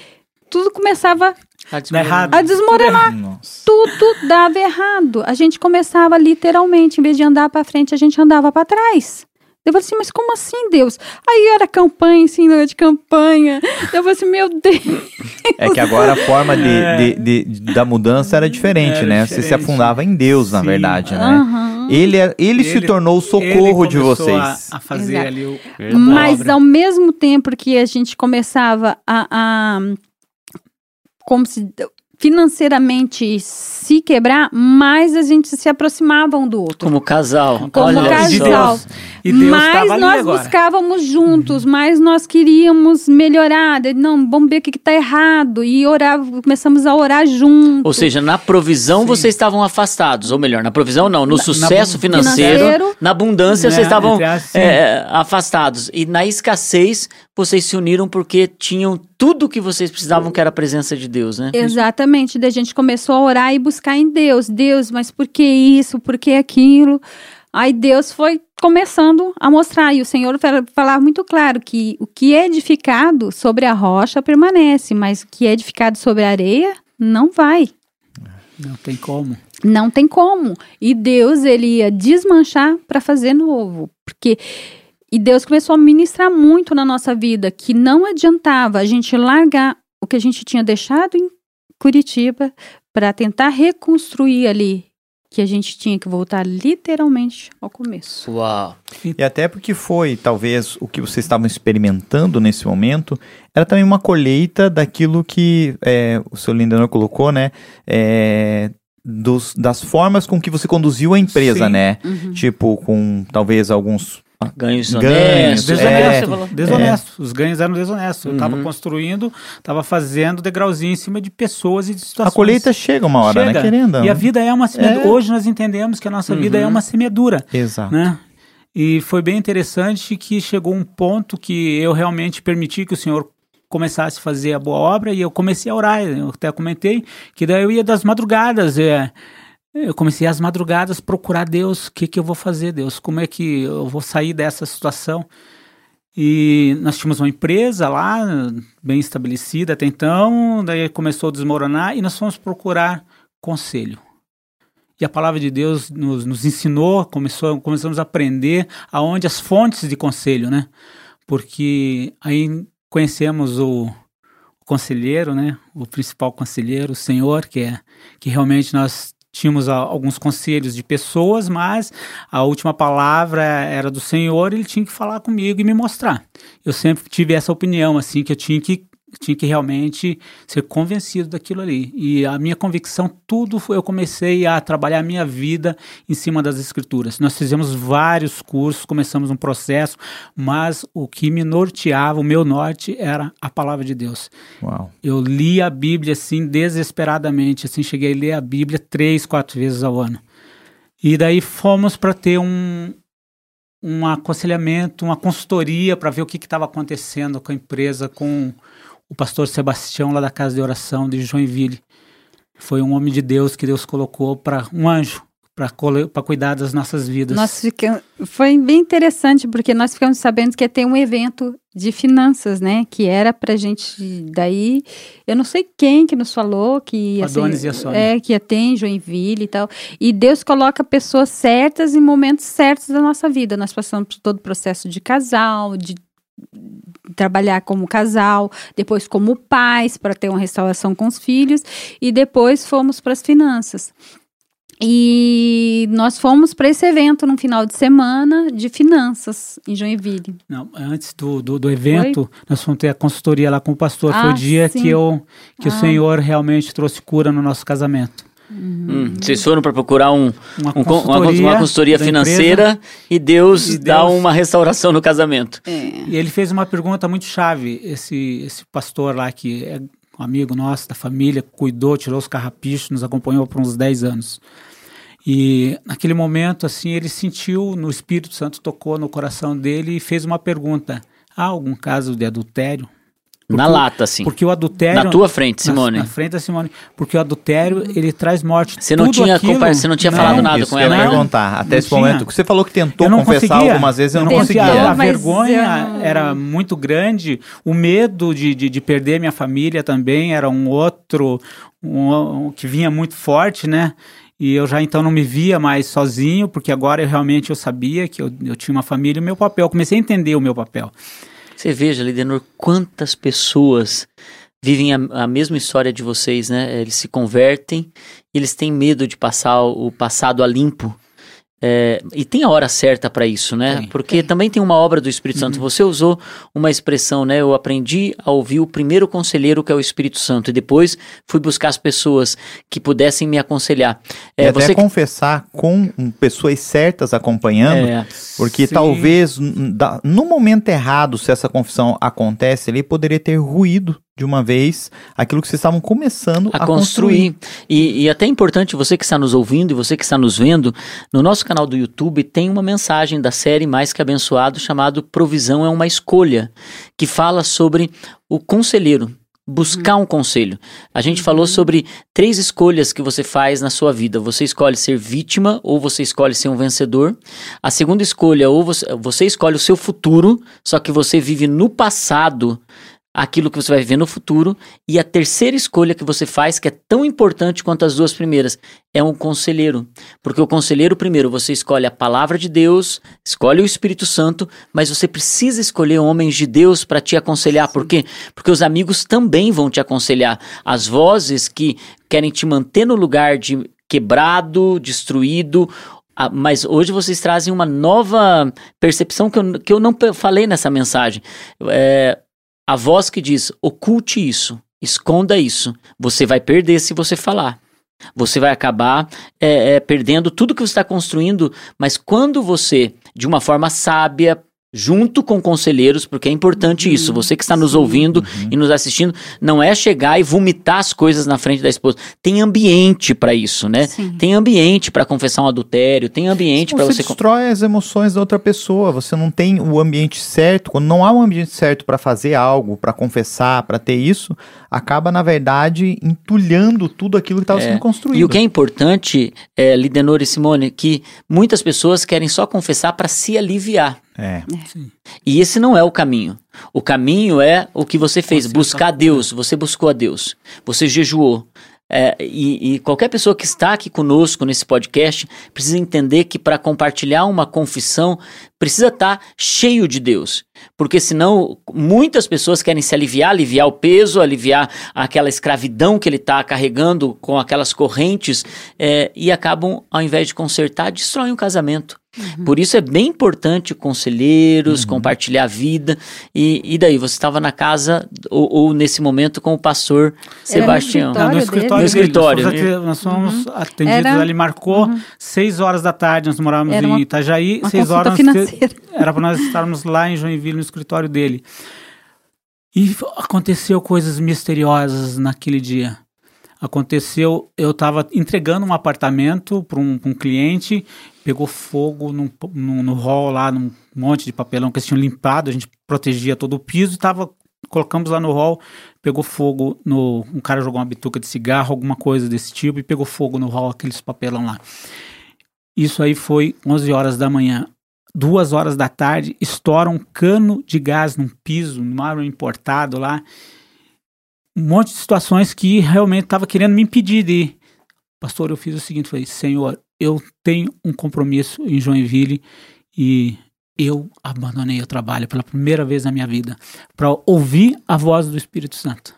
tudo começava Tá errado. a desmoronar. Tudo dava errado. A gente começava literalmente, em vez de andar para frente, a gente andava para trás. Eu falei assim, mas como assim, Deus? Aí era campanha, assim, não de campanha. Eu falei assim, meu Deus. É que agora a forma de, É. de- de- de- da mudança era diferente, Era né? Você se diferente. afundava em Deus, na Sim. verdade, né? Aham. Ele, é- ele, se Ele- tornou o socorro Ele de vocês. A, a fazer Exato. ali o. Mas obra. ao mesmo tempo que a gente começava a, a como se financeiramente se quebrar, mais a gente se aproximava um do outro. Como casal. Como Olha casal. E Deus mas nós agora. buscávamos juntos, mas nós queríamos melhorar. Não, vamos ver o que está errado. E orar, começamos a orar juntos. Ou seja, na provisão Sim. vocês estavam afastados, ou melhor, na provisão não, no Na- sucesso na- financeiro, Financeiro. na abundância É, vocês estavam assim. é, afastados. E na escassez vocês se uniram porque tinham tudo que vocês precisavam, que era a presença de Deus, né? Exatamente. Daí a gente começou a orar e buscar em Deus. Deus, mas por que isso? Por que aquilo? Aí Deus foi começando a mostrar. E o Senhor fala- falava muito claro que o que é edificado sobre a rocha permanece, mas o que é edificado sobre a areia não vai. Não tem como. Não tem como. E Deus, ele ia desmanchar para fazer novo. Porque. E Deus começou a ministrar muito na nossa vida que não adiantava a gente largar o que a gente tinha deixado em Curitiba para tentar reconstruir ali. Que a gente tinha que voltar literalmente ao começo. Uau. E até porque foi, talvez, o que vocês estavam experimentando nesse momento, era também uma colheita daquilo que é, o seu Lindenor colocou, né? É, dos, das formas com que você conduziu a empresa, Sim. né? Uhum. Tipo, com talvez alguns. Ganhos Ganhos, honestos. é, Desonesto. desonesto. Os ganhos eram desonestos. Eu estava Uhum. construindo, estava fazendo degrauzinho em cima de pessoas e de situações. A colheita chega uma hora, Chega. né? Querendo. E a vida é uma semeadura. É. Hoje nós entendemos que a nossa vida é Uhum. uma semeadura, Exato. né? E foi bem interessante que chegou um ponto que eu realmente permiti que o Senhor começasse a fazer a boa obra e eu comecei a orar. Eu até comentei que daí eu ia das madrugadas, é, eu comecei às madrugadas procurar Deus, o que que eu vou fazer, Deus? Como é que eu vou sair dessa situação? E nós tínhamos uma empresa lá, bem estabelecida até então, daí começou a desmoronar e nós fomos procurar conselho. E a palavra de Deus nos, nos ensinou, começou, começamos a aprender aonde as fontes de conselho, né? Porque aí conhecemos o, o conselheiro, né? O principal conselheiro, o Senhor, que é que realmente nós tínhamos a- alguns conselhos de pessoas, mas a última palavra era do Senhor, ele tinha que falar comigo e me mostrar. Eu sempre tive essa opinião, assim, que eu tinha que tinha que realmente ser convencido daquilo ali. E a minha convicção, tudo foi, eu comecei a trabalhar a minha vida em cima das escrituras. Nós fizemos vários cursos, começamos um processo, mas o que me norteava, o meu norte era a palavra de Deus. Uau. Eu li a Bíblia assim desesperadamente, assim cheguei a ler a Bíblia três, quatro vezes ao ano. E daí fomos para ter um um aconselhamento, uma consultoria para ver o que estava acontecendo com a empresa, com o pastor Sebastião lá da casa de oração de Joinville. Foi um homem de Deus que Deus colocou para um anjo para cuidar das nossas vidas. Nós ficamos, foi bem interessante, porque nós ficamos sabendo que ia ter um evento de finanças, né? Que era pra gente. Daí, eu não sei quem que nos falou que ia, Adonis ser- e a Sônia. é, que ia ter em Joinville e tal. E Deus coloca pessoas certas em momentos certos da nossa vida. Nós passamos por todo o processo de casal, de trabalhar como casal, depois como pais para ter uma restauração com os filhos e depois fomos para as finanças. E nós fomos para esse evento num final de semana de finanças em Joinville. Não, antes do, do, do evento, nós fomos ter a consultoria lá com o pastor. Foi Ah, o dia sim. que, eu, que o Ah. Senhor realmente trouxe cura no nosso casamento. Hum, vocês foram para procurar um, Uma um con- uma, uma consultoria financeira e Deus E dá Deus- uma restauração no casamento. E ele fez uma pergunta muito chave. Esse, esse pastor lá, que é um amigo nosso, da família, cuidou, tirou os carrapichos, nos acompanhou por uns 10 anos. E naquele momento, assim, ele sentiu, no Espírito Santo tocou no coração dele e fez uma pergunta. Há algum caso de adultério? Na lata, assim. Porque o adultério... Na tua frente, na- Simone. Na, frente da Simone. Porque o adultério, ele traz morte. Você não Tudo tinha aquilo- compa- você não tinha falado nada isso com que eu ela, ia não? perguntar. Até Não esse momento. tinha. Você falou que tentou Eu não confessar conseguia. algumas vezes, eu não, não conseguia. conseguia. A Mas vergonha eu- era muito grande, o medo de, de, de perder minha família também era um outro um- um que vinha muito forte, né? E eu já então não me via mais sozinho, porque agora eu realmente eu sabia que eu, eu tinha uma família e o meu papel. Eu comecei a entender o meu papel. Você veja, Lidenor, quantas pessoas vivem a, a mesma história de vocês, né? Eles se convertem, eles têm medo de passar o passado a limpo. É, e tem a hora certa para isso, né? Tem. Porque também tem uma obra do Espírito Santo. Você usou uma expressão, né? Eu aprendi a ouvir o primeiro conselheiro que é o Espírito Santo e depois fui buscar as pessoas que pudessem me aconselhar. E É, até você que- confessar com pessoas certas acompanhando, é, porque Sim. talvez no momento errado, se essa confissão acontece ali, poderia ter ruído de uma vez aquilo que vocês estavam começando a, a construir. E, e até é importante, você que está nos ouvindo e você que está nos vendo, no nosso canal do YouTube tem uma mensagem da série Mais Que Abençoado chamado Provisão é uma Escolha, que fala sobre o conselheiro. Buscar um conselho. A gente falou sobre três escolhas que você faz na sua vida. Você escolhe ser vítima ou você escolhe ser um vencedor. A segunda escolha, ou você, você escolhe o seu futuro, só que você vive no passado aquilo que você vai viver no futuro. E a terceira escolha que você faz, que é tão importante quanto as duas primeiras, é um conselheiro. Porque o conselheiro, primeiro, você escolhe a palavra de Deus, escolhe o Espírito Santo, mas você precisa escolher homens de Deus para te aconselhar. Por quê? Porque os amigos também vão te aconselhar. As vozes que querem te manter no lugar de quebrado, destruído, ah, mas hoje vocês trazem uma nova percepção que eu, que eu não falei nessa mensagem. É, a voz que diz: oculte isso, esconda isso. Você vai perder se você falar. Você vai acabar é, é, perdendo tudo que você está construindo, mas quando você, de uma forma sábia, junto com conselheiros, porque é importante isso, você que está nos ouvindo e nos assistindo, não é chegar e vomitar as coisas na frente da esposa. Tem ambiente para isso, né? Sim. Tem ambiente para confessar um adultério, tem ambiente para Você você. destrói as emoções da outra pessoa. Você não tem o ambiente certo. Quando não há um ambiente certo para fazer algo, para confessar, para ter isso, acaba na verdade entulhando tudo aquilo que estava sendo construído. E o que é importante, é, Lidenor e Simone, que muitas pessoas querem só confessar para se aliviar. É. E esse não é o caminho. O caminho é o que você fez, Consertar buscar Deus. Você buscou a Deus. Você jejuou. É, e, e qualquer pessoa que está aqui conosco nesse podcast precisa entender que para compartilhar uma confissão precisa estar cheio de Deus. Porque senão muitas pessoas querem se aliviar, aliviar o peso, aliviar aquela escravidão que ele está carregando com aquelas correntes é, e acabam, ao invés de consertar, destroem o casamento. Por isso é bem importante conselheiros, compartilhar a vida. E, e daí, você estava na casa ou, ou nesse momento com o pastor Sebastião. escritório no escritório, No dele. escritório, Nós fomos, ati- nós fomos atendidos Era- ali, marcou seis horas da tarde, nós morávamos Era em uma- Itajaí, Uma seis horas financeira. era para nós estarmos lá em Joinville, no escritório dele. E aconteceu coisas misteriosas naquele dia. Aconteceu, eu estava entregando um apartamento para um, um cliente, pegou fogo num, num- no hall lá, num monte de papelão que eles tinham limpado, a gente protegia todo o piso, tava, colocamos lá no hall, pegou fogo no. Um cara jogou uma bituca de cigarro, alguma coisa desse tipo, e pegou fogo no hall, aqueles papelão lá. Isso aí foi 11 horas da manhã. Duas horas da tarde, estoura um cano de gás num piso, num árvore importado lá. Um monte de situações que realmente estava querendo me impedir de ir. Pastor, eu fiz o seguinte, falei, Senhor, eu tenho um compromisso em Joinville e eu abandonei o trabalho pela primeira vez na minha vida para ouvir a voz do Espírito Santo.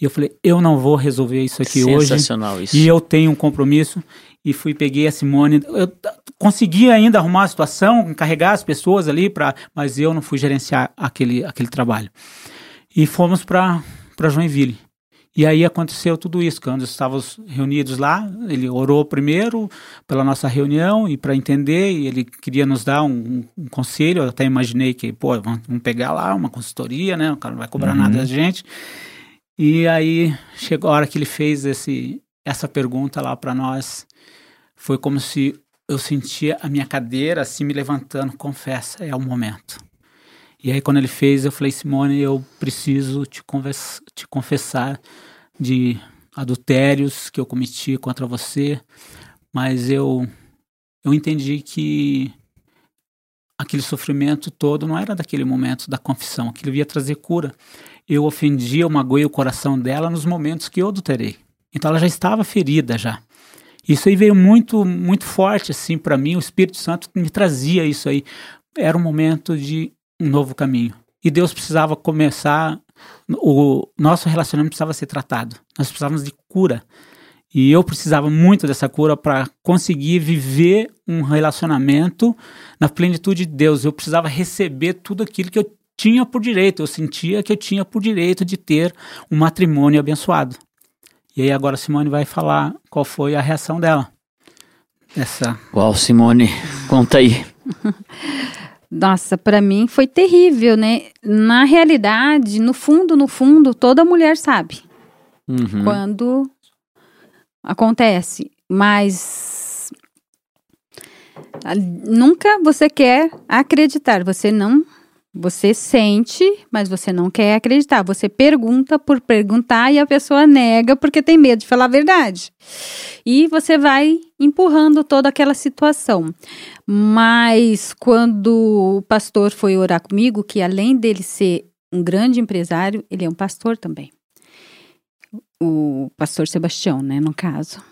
E eu falei, eu não vou resolver isso aqui hoje. Sensacional isso. E eu tenho um compromisso. E fui, peguei a Simone. Eu t- consegui ainda arrumar a situação, encarregar as pessoas ali, pra, mas eu não fui gerenciar aquele, aquele trabalho. E fomos para Joinville. E aí aconteceu tudo isso, quando estávamos reunidos lá, ele orou primeiro pela nossa reunião e para entender, e ele queria nos dar um, um conselho, eu até imaginei que, pô, vamos, pegar lá uma consultoria, né, o cara não vai cobrar nada da gente. E aí chegou a hora que ele fez esse, essa pergunta lá para nós, foi como se eu sentia a minha cadeira assim me levantando, confessa, é o momento. E aí quando ele fez, eu falei, Simone, eu preciso te, convers- te confessar de adultérios que eu cometi contra você, mas eu eu entendi que aquele sofrimento todo não era daquele momento da confissão, aquilo ia trazer cura. Eu ofendi, eu magoei o coração dela nos momentos que eu adulterei. Então ela já estava ferida já. Isso aí veio muito muito forte assim para mim, o Espírito Santo me trazia isso aí. Era um momento de um novo caminho. E Deus precisava começar o nosso relacionamento precisava ser tratado. Nós precisávamos de cura. E eu precisava muito dessa cura para conseguir viver um relacionamento na plenitude de Deus. Eu precisava receber tudo aquilo que eu tinha por direito. Eu sentia que eu tinha por direito de ter um matrimônio abençoado. E aí agora a Simone vai falar qual foi a reação dela. Essa Uau, Simone, conta aí. Nossa, para mim foi terrível, né? Na realidade, no fundo, no fundo, toda mulher sabe Uhum. quando acontece, mas nunca você quer acreditar, você não você sente, mas você não quer acreditar. Você pergunta por perguntar e a pessoa nega porque tem medo de falar a verdade. E você vai empurrando toda aquela situação. Mas quando o pastor foi orar comigo, que além dele ser um grande empresário, ele é um pastor também. O pastor Sebastião, né, no caso.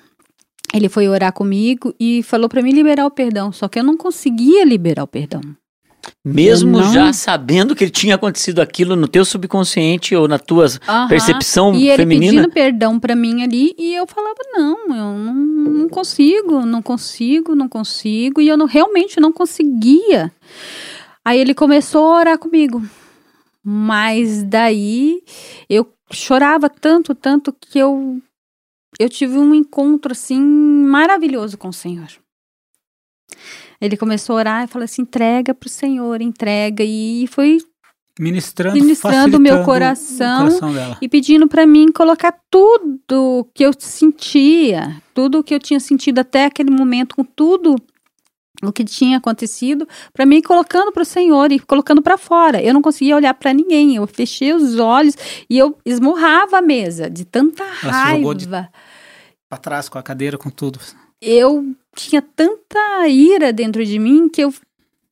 Ele foi orar comigo e falou para mim liberar o perdão, só que eu não conseguia liberar o perdão. Mesmo não- já sabendo que tinha acontecido aquilo no teu subconsciente ou na tua Aham. percepção E ele feminina. pedindo perdão pra mim ali e eu falava não, eu não, não consigo, não consigo, não consigo e eu não, realmente não conseguia. Aí ele começou a orar comigo, mas daí eu chorava tanto, tanto que eu eu tive um encontro assim maravilhoso com o Senhor. Ele começou a orar e falou assim: entrega pro Senhor, entrega. E foi ministrando, Ministrando o meu coração. o coração e pedindo para mim colocar tudo que eu sentia, tudo que eu tinha sentido até aquele momento, com tudo o que tinha acontecido, para mim colocando para o Senhor e colocando para fora. Eu não conseguia olhar para ninguém, eu fechei os olhos e eu esmurrava a mesa de tanta Ela raiva. Pra trás com a cadeira, com tudo. Eu tinha tanta ira dentro de mim que eu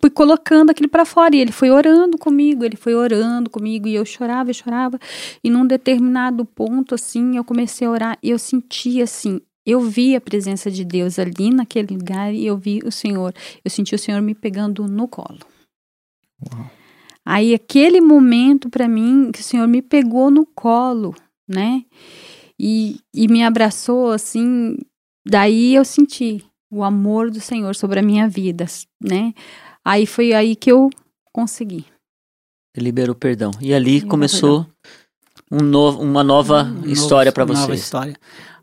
fui colocando aquilo para fora. E ele foi orando comigo, ele foi orando comigo e eu chorava, eu chorava. E num determinado ponto assim, eu comecei a orar e eu senti assim, eu vi a presença de Deus ali naquele lugar e eu vi o Senhor, eu senti o Senhor me pegando no colo. Aí aquele momento para mim que o Senhor me pegou no colo, né? E, e me abraçou assim, daí eu senti o amor do Senhor sobre a minha vida, né? Aí foi aí que eu consegui. Liberou perdão. E ali Liberou começou um novo, uma nova Um novo- história para uma Nova vocês. história.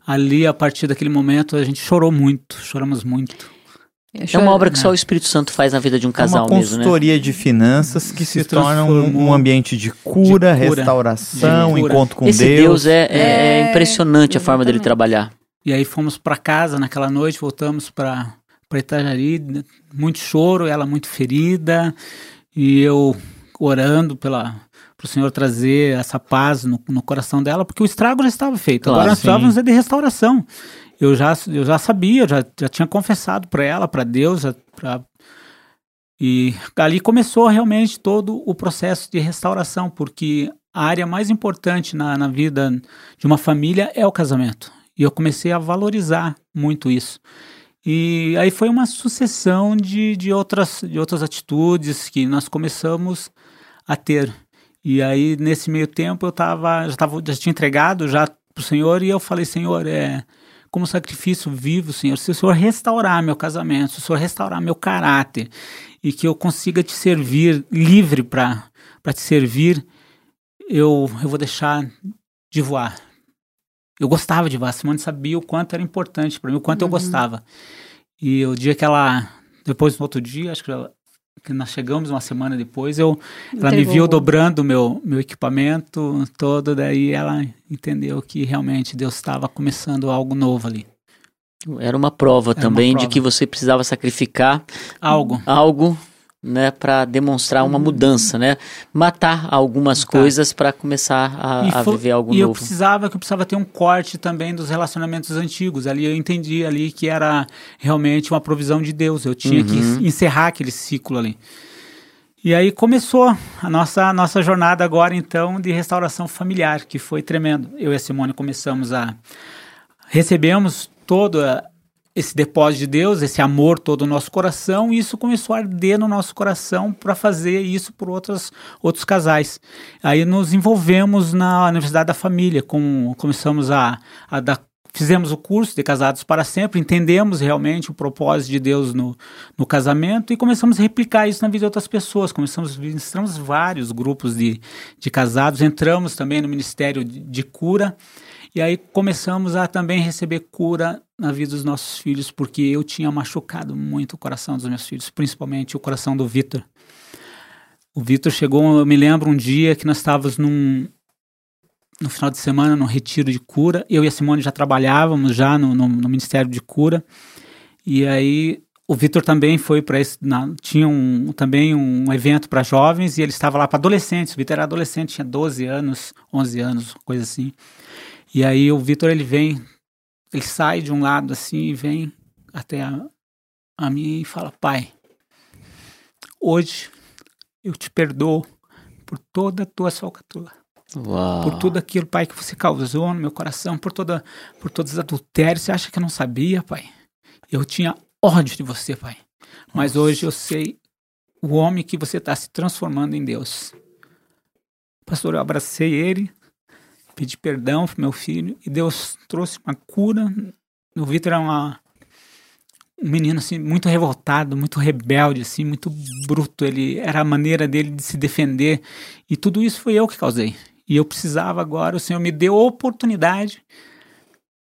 Ali, a partir daquele momento, a gente chorou muito, choramos muito. É uma obra que só o Espírito Santo faz na vida de um É casal uma mesmo, né? consultoria de finanças que se, Se torna um, um ambiente de cura, de cura, restauração, de cura. encontro com Esse Deus. Deus, é, é- é É, impressionante a forma dele exatamente. trabalhar. E aí fomos para casa naquela noite, voltamos para para Itajari, muito choro, ela muito ferida, e eu orando pela para o Senhor trazer essa paz no, no coração dela, porque o estrago já estava feito. Claro, Agora nós precisávamos é de restauração. Eu já, eu já sabia, já, já tinha confessado para ela, para Deus, pra, e ali começou realmente todo o processo de restauração, porque a área mais importante na, na vida de uma família é o casamento. E eu comecei a valorizar muito isso. E aí foi uma sucessão de, de, outras, de outras atitudes que nós começamos a ter. E aí, nesse meio tempo, eu tava, já, tava, já tinha entregado já pro Senhor e eu falei, Senhor, é como sacrifício vivo, Senhor, se o Senhor restaurar meu casamento, se o Senhor restaurar meu caráter e que eu consiga te servir livre para te servir, eu, eu vou deixar de voar. Eu gostava de voar, a Simone sabia o quanto era importante para mim, o quanto uhum. eu gostava. E o dia que ela, depois no outro dia, acho que ela, que nós chegamos uma semana depois, eu, ela me viu dobrando o meu, meu equipamento todo, daí ela entendeu que realmente Deus estava começando algo novo ali. Era uma prova Era também uma prova. de que você precisava sacrificar algo. Algo né, para demonstrar uma mudança, né? Matar algumas coisas para começar a, a viver algo e novo. E eu precisava que eu precisava ter um corte também dos relacionamentos antigos. Ali eu entendi ali que era realmente uma provisão de Deus. Eu tinha uhum. que encerrar aquele ciclo ali. E aí começou a nossa, nossa jornada agora, então, de restauração familiar, que foi tremendo. Eu e a Simone começamos a... Recebemos toda esse depósito de Deus, esse amor todo no nosso coração, e isso começou a arder no nosso coração para fazer isso por outros, outros casais. Aí nos envolvemos na Universidade da Família, com, começamos a, a dar fizemos o curso de Casados para Sempre, entendemos realmente o propósito de Deus no, no casamento e começamos a replicar isso na vida de outras pessoas. Começamos, ministramos vários grupos de, de casados, entramos também no Ministério de, de Cura e aí começamos a também receber cura na vida dos nossos filhos, porque eu tinha machucado muito o coração dos meus filhos, principalmente o coração do Vitor. O Vitor chegou, eu me lembro um dia que nós estávamos num, no final de semana num retiro de cura. Eu e a Simone já trabalhávamos já no, no, no Ministério de Cura. E aí o Vitor também foi para esse. Na, tinha um, também um evento para jovens e ele estava lá para adolescentes. O Vitor era adolescente, tinha 12 anos, 11 anos, coisa assim. E aí o Vitor ele vem, ele sai de um lado assim e vem até a, a mim e fala: Pai, hoje eu te perdoo por toda a tua falcatrua. Por tudo aquilo, Pai, que você causou no meu coração, por, toda, por todos os adultérios. Você acha que eu não sabia, Pai? Eu tinha ódio de você, Pai. Mas Nossa. hoje eu sei o homem que você está se transformando em Deus. Pastor, eu abracei ele, pedi perdão pro meu filho e Deus trouxe uma cura. O Vitor era uma, um menino assim muito revoltado, muito rebelde, assim, muito bruto. Ele era a maneira dele de se defender e tudo isso foi eu que causei. E eu precisava agora, o Senhor me deu a oportunidade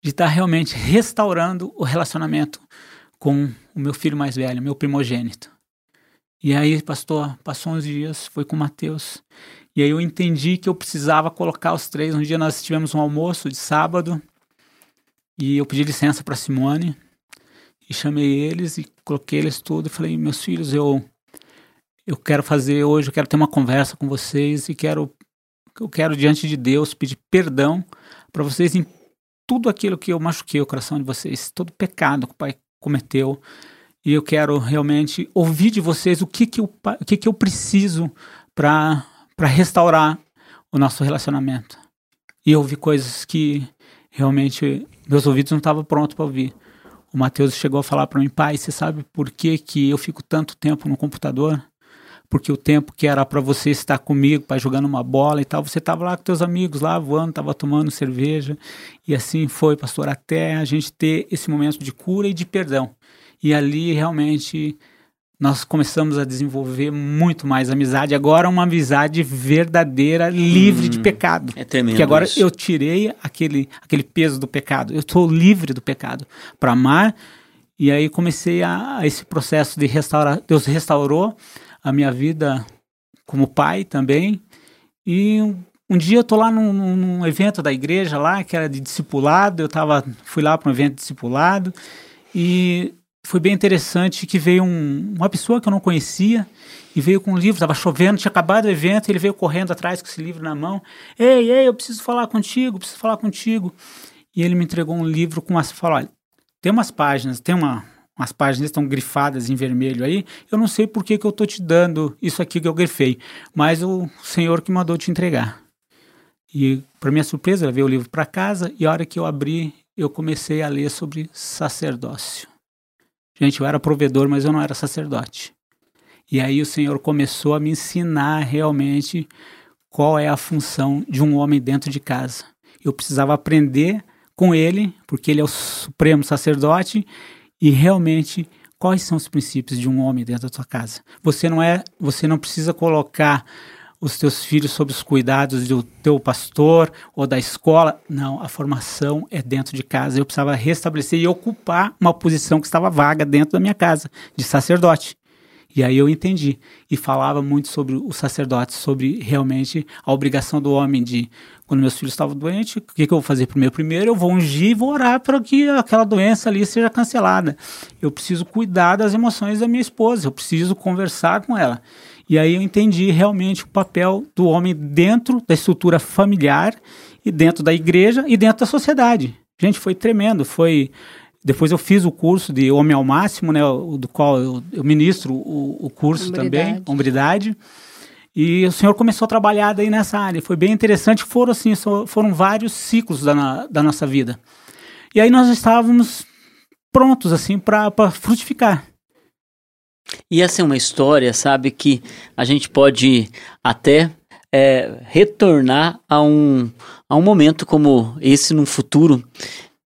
de estar realmente restaurando o relacionamento com o meu filho mais velho, meu primogênito. E aí, pastor, passou uns dias, foi com o Mateus. E aí eu entendi que eu precisava colocar os três. Um dia nós tivemos um almoço de sábado e eu pedi licença para Simone e chamei eles e coloquei eles tudo e falei: "Meus filhos, eu eu quero fazer hoje, eu quero ter uma conversa com vocês e quero eu quero diante de Deus pedir perdão para vocês em tudo aquilo que eu machuquei o coração de vocês, todo pecado que o pai cometeu. E eu quero realmente ouvir de vocês o que que eu, o que que eu preciso para para restaurar o nosso relacionamento. E eu ouvi coisas que realmente meus ouvidos não estavam prontos para ouvir. O Mateus chegou a falar para mim, pai, você sabe por que, que eu fico tanto tempo no computador? Porque o tempo que era para você estar comigo, para jogando uma bola e tal, você estava lá com teus amigos, lá voando, estava tomando cerveja. E assim foi, pastor, até a gente ter esse momento de cura e de perdão. E ali realmente nós começamos a desenvolver muito mais amizade. Agora uma amizade verdadeira, livre hum, de pecado. É tremendo. Porque agora isso. eu tirei aquele, aquele peso do pecado. Eu estou livre do pecado para amar. E aí comecei a, a, esse processo de restaurar. Deus restaurou a minha vida como pai também. E um, um dia eu tô lá num, num, evento da igreja lá, que era de discipulado. Eu tava, fui lá para um evento de discipulado. E foi bem interessante que veio um, uma pessoa que eu não conhecia e veio com um livro, estava chovendo, tinha acabado o evento, ele veio correndo atrás com esse livro na mão. Ei, ei, eu preciso falar contigo, preciso falar contigo. E ele me entregou um livro com umas, falou, olha, tem umas páginas, tem uma, umas páginas estão grifadas em vermelho aí, eu não sei por que, que eu estou te dando isso aqui que eu grifei, mas o Senhor que mandou te entregar. E, para minha surpresa, levei o livro para casa e a hora que eu abri, eu comecei a ler sobre sacerdócio. Gente, eu era provedor, mas eu não era sacerdote. E aí o Senhor começou a me ensinar realmente qual é a função de um homem dentro de casa. Eu precisava aprender com ele, porque ele é o supremo sacerdote, e realmente quais são os princípios de um homem dentro da sua casa. Você não é, você não precisa colocar os teus filhos sob os cuidados do teu pastor ou da escola. Não, a formação é dentro de casa. Eu precisava restabelecer e ocupar uma posição que estava vaga dentro da minha casa, de sacerdote. E aí eu entendi. E falava muito sobre o sacerdote, sobre realmente a obrigação do homem de, quando meus filhos estavam doentes, o que, que eu vou fazer primeiro? Primeiro eu vou ungir e vou orar para que aquela doença ali seja cancelada. Eu preciso cuidar das emoções da minha esposa, eu preciso conversar com ela. E aí eu entendi realmente o papel do homem dentro da estrutura familiar e dentro da igreja e dentro da sociedade. Gente, foi tremendo, foi depois eu fiz o curso de Homem ao Máximo, né, do qual eu, eu ministro o, o curso Hombridade. também, Hombridade. E o senhor começou a trabalhar daí nessa área. Foi bem interessante, foram assim, foram vários ciclos da, da nossa vida. E aí nós estávamos prontos assim para frutificar. E essa é uma história, sabe, que a gente pode até é, retornar a um, a um momento como esse no futuro.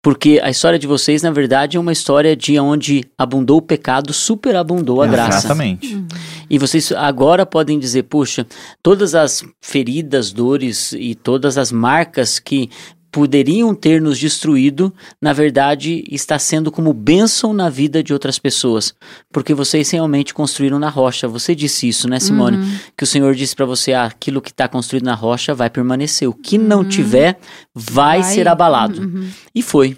Porque a história de vocês, na verdade, é uma história de onde abundou o pecado, superabundou a graça. Exatamente. E vocês agora podem dizer, puxa, todas as feridas, dores e todas as marcas que poderiam ter nos destruído, na verdade, está sendo como bênção na vida de outras pessoas, porque vocês realmente construíram na rocha. Você disse isso, né, Simone? Uhum. Que o Senhor disse para você, ah, aquilo que está construído na rocha vai permanecer. O que não tiver vai, Vai. ser abalado. Uhum. E foi.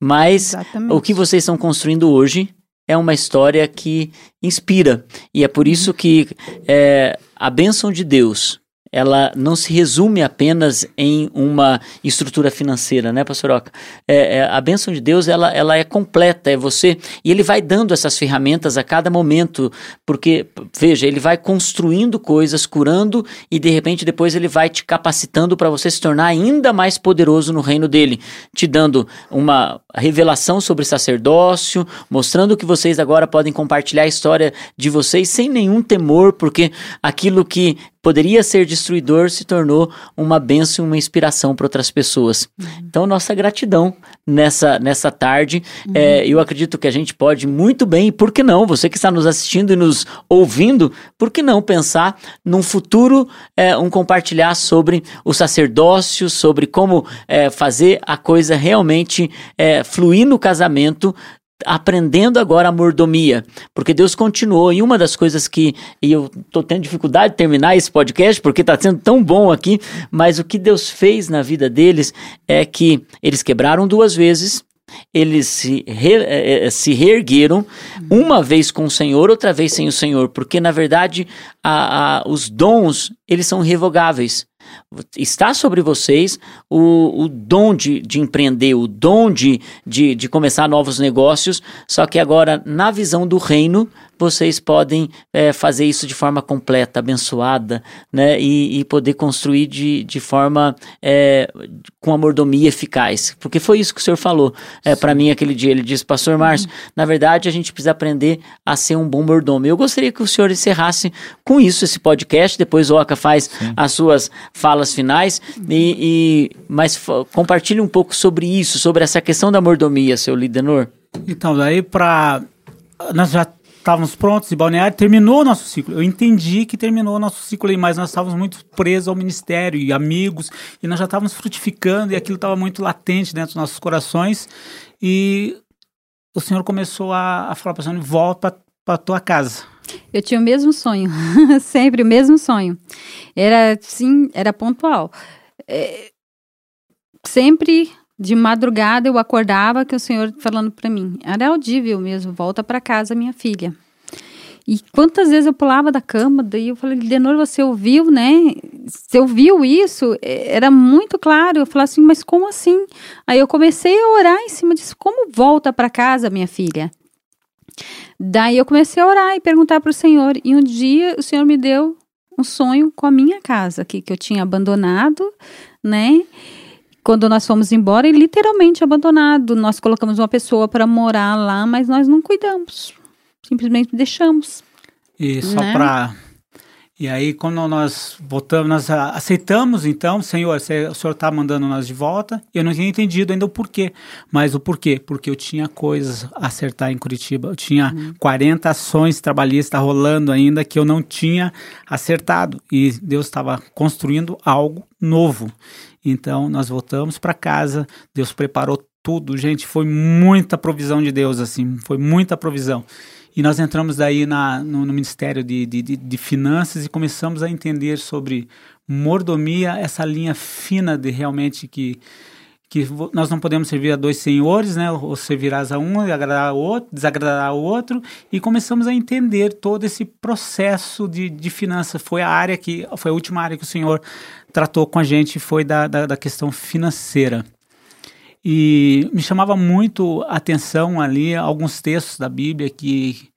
Mas Exatamente. o que vocês estão construindo hoje é uma história que inspira. E é por isso que é, a bênção de Deus, ela não se resume apenas em uma estrutura financeira, né, pastor Oca? É, é, a bênção de Deus, ela, ela é completa, é você, e ele vai dando essas ferramentas a cada momento, porque, veja, ele vai construindo coisas, curando, e de repente depois ele vai te capacitando para você se tornar ainda mais poderoso no reino dele, te dando uma revelação sobre sacerdócio, mostrando que vocês agora podem compartilhar a história de vocês sem nenhum temor, porque aquilo que poderia ser destruidor se tornou uma bênção e uma inspiração para outras pessoas. Então, nossa gratidão nessa, nessa tarde. É, eu acredito que a gente pode muito bem, e por que não? Você que está nos assistindo e nos ouvindo, por que não pensar num futuro, é, um compartilhar sobre o sacerdócio, sobre como é, fazer a coisa realmente é, fluir no casamento aprendendo agora a mordomia, porque Deus continuou, e uma das coisas que, e eu tô tendo dificuldade de terminar esse podcast, porque tá sendo tão bom aqui, mas o que Deus fez na vida deles é que eles quebraram duas vezes, eles se, re, eh, eh, se reergueram, uma vez com o Senhor, outra vez sem o Senhor, porque na verdade a, a, os dons, eles são revogáveis. Está sobre vocês o, o dom de, de empreender, o dom de, de, de começar novos negócios, só que agora, na visão do reino, vocês podem é, fazer isso de forma completa, abençoada, né? E, e poder construir de, de forma é, com a mordomia eficaz. Porque foi isso que o senhor falou é, para mim aquele dia. Ele disse, Pastor Márcio, na verdade a gente precisa aprender a ser um bom mordomo. Eu gostaria que o senhor encerrasse com isso esse podcast. Depois o Oca faz as suas falas finais. E, e, mas compartilhe um pouco sobre isso, sobre essa questão da mordomia, seu Lidenor. Então, daí para nós já estávamos prontos de balneário, terminou o nosso ciclo. Eu entendi que terminou o nosso ciclo aí, mas nós estávamos muito presos ao ministério e amigos, e nós já estávamos frutificando e aquilo estava muito latente dentro dos nossos corações. E o Senhor começou a, a falar para o volta para tua casa. Eu tinha o mesmo sonho, sempre o mesmo sonho. Era sim, era pontual. É, sempre de madrugada eu acordava que o Senhor falando para mim, era audível mesmo, volta para casa, minha filha. E quantas vezes eu pulava da cama, daí eu falei, Denor, você ouviu, né? Você ouviu isso? Era muito claro. Eu falava assim, mas como assim? Aí eu comecei a orar em cima disso. Como volta para casa, minha filha? Daí eu comecei a orar e perguntar para o Senhor. E um dia o Senhor me deu um sonho com a minha casa aqui, que eu tinha abandonado, né? Quando nós fomos embora, e literalmente abandonado. Nós colocamos uma pessoa para morar lá, mas nós não cuidamos. Simplesmente deixamos. E só Né? para E aí, quando nós voltamos, nós aceitamos, então, Senhor, o Senhor está mandando nós de volta. Eu não tinha entendido ainda o porquê. Mas o porquê? Porque eu tinha coisas a acertar em Curitiba. Eu tinha uhum. 40 ações trabalhistas rolando ainda que eu não tinha acertado. E Deus estava construindo algo novo. Então, nós voltamos para casa. Deus preparou tudo, gente. Foi muita provisão de Deus, assim. Foi muita provisão. E nós entramos daí na, no, no Ministério de, de, de, Finanças e começamos a entender sobre mordomia, essa linha fina de realmente que, que nós não podemos servir a dois senhores, né? Ou servirás a um e agradar ao outro, desagradar ao outro. E começamos a entender todo esse processo de, de finanças. Foi a área que, foi a última área que o Senhor tratou com a gente, foi da, da, da questão financeira. E me chamava muito a atenção ali alguns textos da Bíblia que,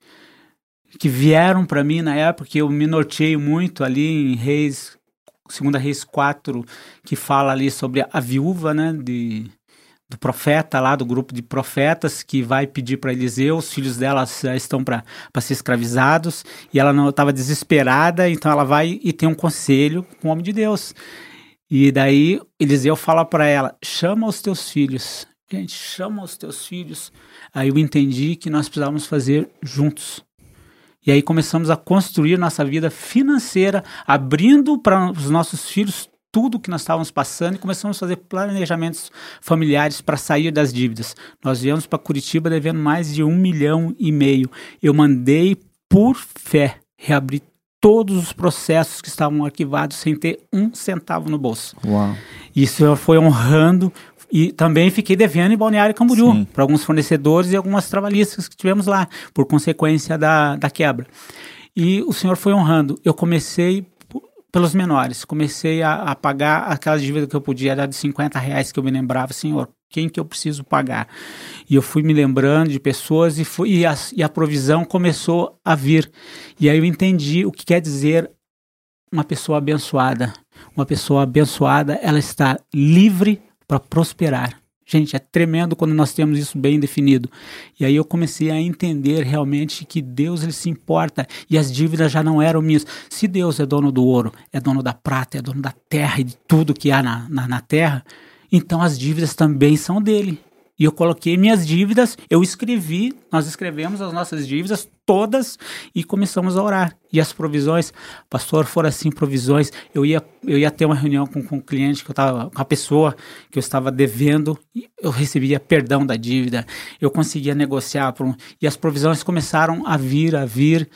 que vieram para mim na época, que eu me norteei muito ali em Reis, segunda Reis 4, que fala ali sobre a viúva, né, de, do profeta lá, do grupo de profetas, que vai pedir para Eliseu, os filhos dela já estão para ser escravizados, e ela não estava desesperada, então ela vai e tem um conselho com o homem de Deus. E daí Eliseu fala para ela: chama os teus filhos. Gente, chama os teus filhos. Aí eu entendi que nós precisávamos fazer juntos. E aí começamos a construir nossa vida financeira, abrindo para os nossos filhos tudo que nós estávamos passando e começamos a fazer planejamentos familiares para sair das dívidas. Nós viemos para Curitiba devendo mais de um milhão e meio. Eu mandei por fé reabrir todos os processos que estavam arquivados sem ter um centavo no bolso. Uau. Isso foi honrando e também fiquei devendo em Balneário Camboriú para alguns fornecedores e algumas trabalhistas que tivemos lá por consequência da, da quebra. E o senhor foi honrando. Eu comecei pelos menores, comecei a, a pagar aquela dívida que eu podia, era de 50 reais que eu me lembrava, senhor, quem que eu preciso pagar. E eu fui me lembrando de pessoas e, fui, e, a, e a provisão começou a vir. E aí eu entendi o que quer dizer uma pessoa abençoada. Uma pessoa abençoada, ela está livre para prosperar. Gente, é tremendo quando nós temos isso bem definido. E aí eu comecei a entender realmente que Deus ele se importa e as dívidas já não eram minhas. Se Deus é dono do ouro, é dono da prata, é dono da terra e de tudo que há na, na, na terra, então as dívidas também são dele. E eu coloquei minhas dívidas, eu escrevi, nós escrevemos as nossas dívidas todas e começamos a orar. E as provisões, pastor, foram assim provisões. Eu ia, eu ia ter uma reunião com, com um cliente que eu estava, com a pessoa que eu estava devendo, e eu recebia perdão da dívida, eu conseguia negociar por um, e as provisões começaram a vir, a vir.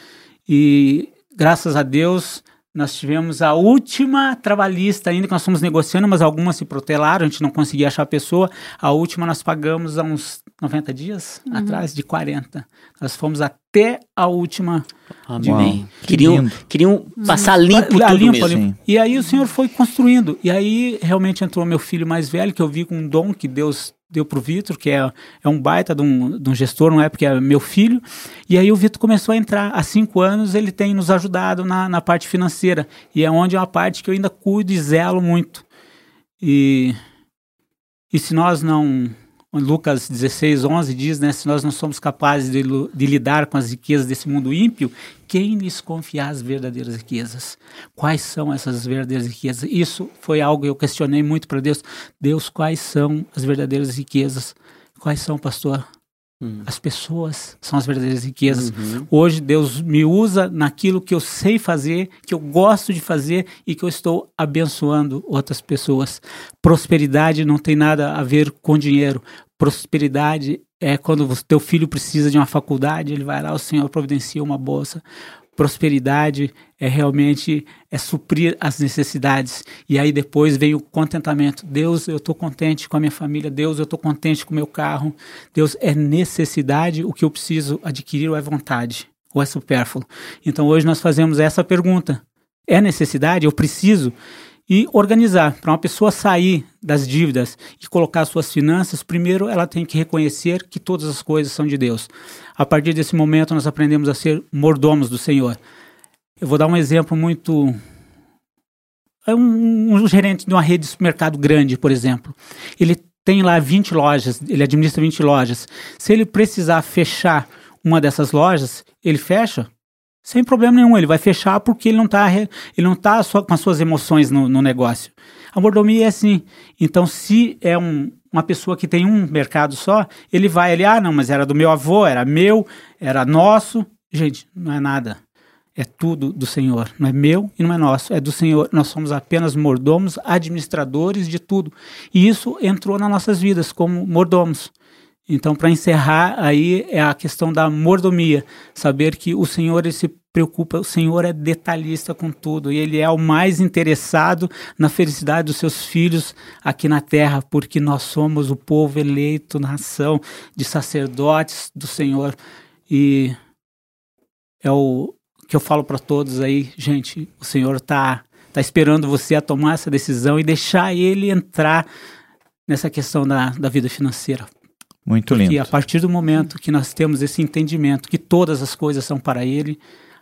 E graças a Deus, nós tivemos a última trabalhista ainda que nós fomos negociando, mas algumas se protelaram, a gente não conseguia achar a pessoa. A última nós pagamos há uns 90 dias uhum. atrás, de 40. Nós fomos até a última. Amém. Queriam, queriam passar limpo tudo limpo, mesmo. Limpo. E aí o Senhor foi construindo. E aí realmente entrou meu filho mais velho, que eu vi com um dom que Deus deu pro Vitor, que é, é um baita de um, de um gestor, não é porque é meu filho. E aí o Vitor começou a entrar. Há cinco anos ele tem nos ajudado na, na parte financeira. E é onde é uma parte que eu ainda cuido e zelo muito. E, e se nós não Lucas 16, 11 diz, né, se nós não somos capazes de, de, lidar com as riquezas desse mundo ímpio, quem lhes confiar as verdadeiras riquezas? Quais são essas verdadeiras riquezas? Isso foi algo que eu questionei muito para Deus. Deus, quais são as verdadeiras riquezas? Quais são, pastor? Hum. As pessoas são as verdadeiras riquezas. Uhum. Hoje Deus me usa naquilo que eu sei fazer, que eu gosto de fazer e que eu estou abençoando outras pessoas. Prosperidade não tem nada a ver com dinheiro. Prosperidade é quando o teu filho precisa de uma faculdade, ele vai lá, o Senhor providencia uma bolsa prosperidade é realmente é suprir as necessidades e aí depois vem o contentamento. Deus, eu estou contente com a minha família. Deus, eu estou contente com o meu carro. Deus, é necessidade o que eu preciso adquirir ou é vontade ou é supérfluo. Então hoje nós fazemos essa pergunta: é necessidade? Eu preciso? e organizar. Para uma pessoa sair das dívidas e colocar suas finanças, primeiro ela tem que reconhecer que todas as coisas são de Deus. A partir desse momento, nós aprendemos a ser mordomos do Senhor. Eu vou dar um exemplo muito. É um, um gerente de uma rede de supermercado grande, por exemplo. Ele tem lá 20 lojas, ele administra 20 lojas. Se ele precisar fechar uma dessas lojas, ele fecha sem problema nenhum. Ele vai fechar porque ele não está ele não tá com as suas emoções no, no negócio. A mordomia é assim. Então, se é um, uma pessoa que tem um mercado só, ele vai ali, ah, não, mas era do meu avô, era meu, era nosso. Gente, não é nada. É tudo do Senhor. Não é meu e não é nosso. É do Senhor. Nós somos apenas mordomos, administradores de tudo. E isso entrou nas nossas vidas como mordomos. Então, para encerrar, aí é a questão da mordomia. Saber que o Senhor ele se preocupa, o Senhor é detalhista com tudo e Ele é o mais interessado na felicidade dos seus filhos aqui na terra, porque nós somos o povo eleito, nação de sacerdotes do Senhor. E é o que eu falo para todos aí, gente, o Senhor está tá esperando você a tomar essa decisão e deixar Ele entrar nessa questão da, da vida financeira. Muito lindo. E a partir do momento que nós temos esse entendimento que todas as coisas são para Ele,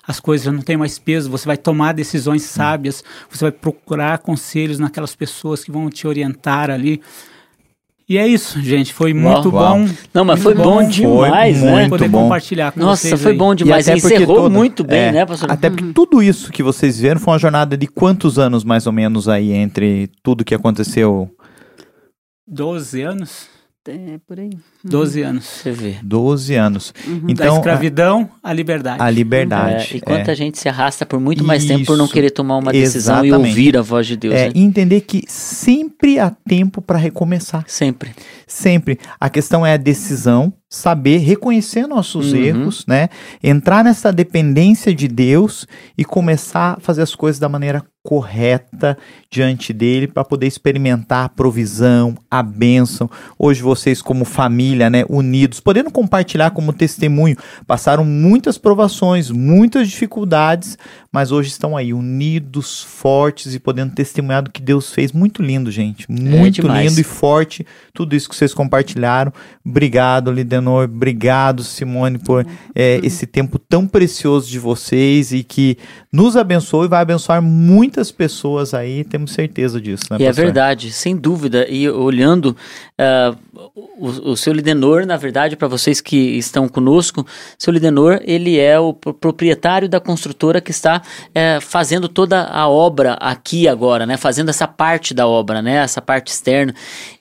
as coisas não têm mais peso, você vai tomar decisões hum. sábias, você vai procurar conselhos naquelas pessoas que vão te orientar ali. E é isso, gente. Foi muito Uau. bom. Não, mas foi bom, bom demais, foi né? Muito poder bom. compartilhar com Nossa, vocês. foi aí. bom demais. E até Encerrou toda- muito bem, é, né, pastor? Até porque tudo isso que vocês viram foi uma jornada de quantos anos, mais ou menos, aí, entre tudo que aconteceu? 12 anos? É, por aí. 12 anos. Você vê. 12 anos. da Então, escravidão à liberdade. a É, liberdade. e quanta é. gente se arrasta por muito mais tempo por não Isso. querer tomar uma decisão e Exatamente. ouvir a voz de Deus. É, né? e entender que sempre há tempo para recomeçar. Sempre. Sempre. A questão é a decisão, saber reconhecer nossos Uhum. erros, né? Entrar nessa dependência de Deus e começar a fazer as coisas da maneira correta diante dele para poder experimentar a provisão, a bênção. Hoje vocês como família, né, unidos, podendo compartilhar como testemunho, passaram muitas provações, muitas dificuldades, mas hoje estão aí unidos, fortes e podendo testemunhar do que Deus fez. Muito lindo, gente. Muito demais. lindo e forte tudo isso que vocês compartilharam. Obrigado, Lidenor. Obrigado, Simone, por é, esse tempo tão precioso de vocês e que nos abençoe e vai abençoar muitas pessoas aí. Temos certeza disso, né, E é pastor? verdade, sem dúvida. E olhando ah, o, o seu Lidenor, na verdade, para vocês que estão conosco, seu Lidenor, ele é o pro- proprietário da construtora que está eh, fazendo toda a obra aqui agora, né? Fazendo essa parte da obra, né? Essa parte externa.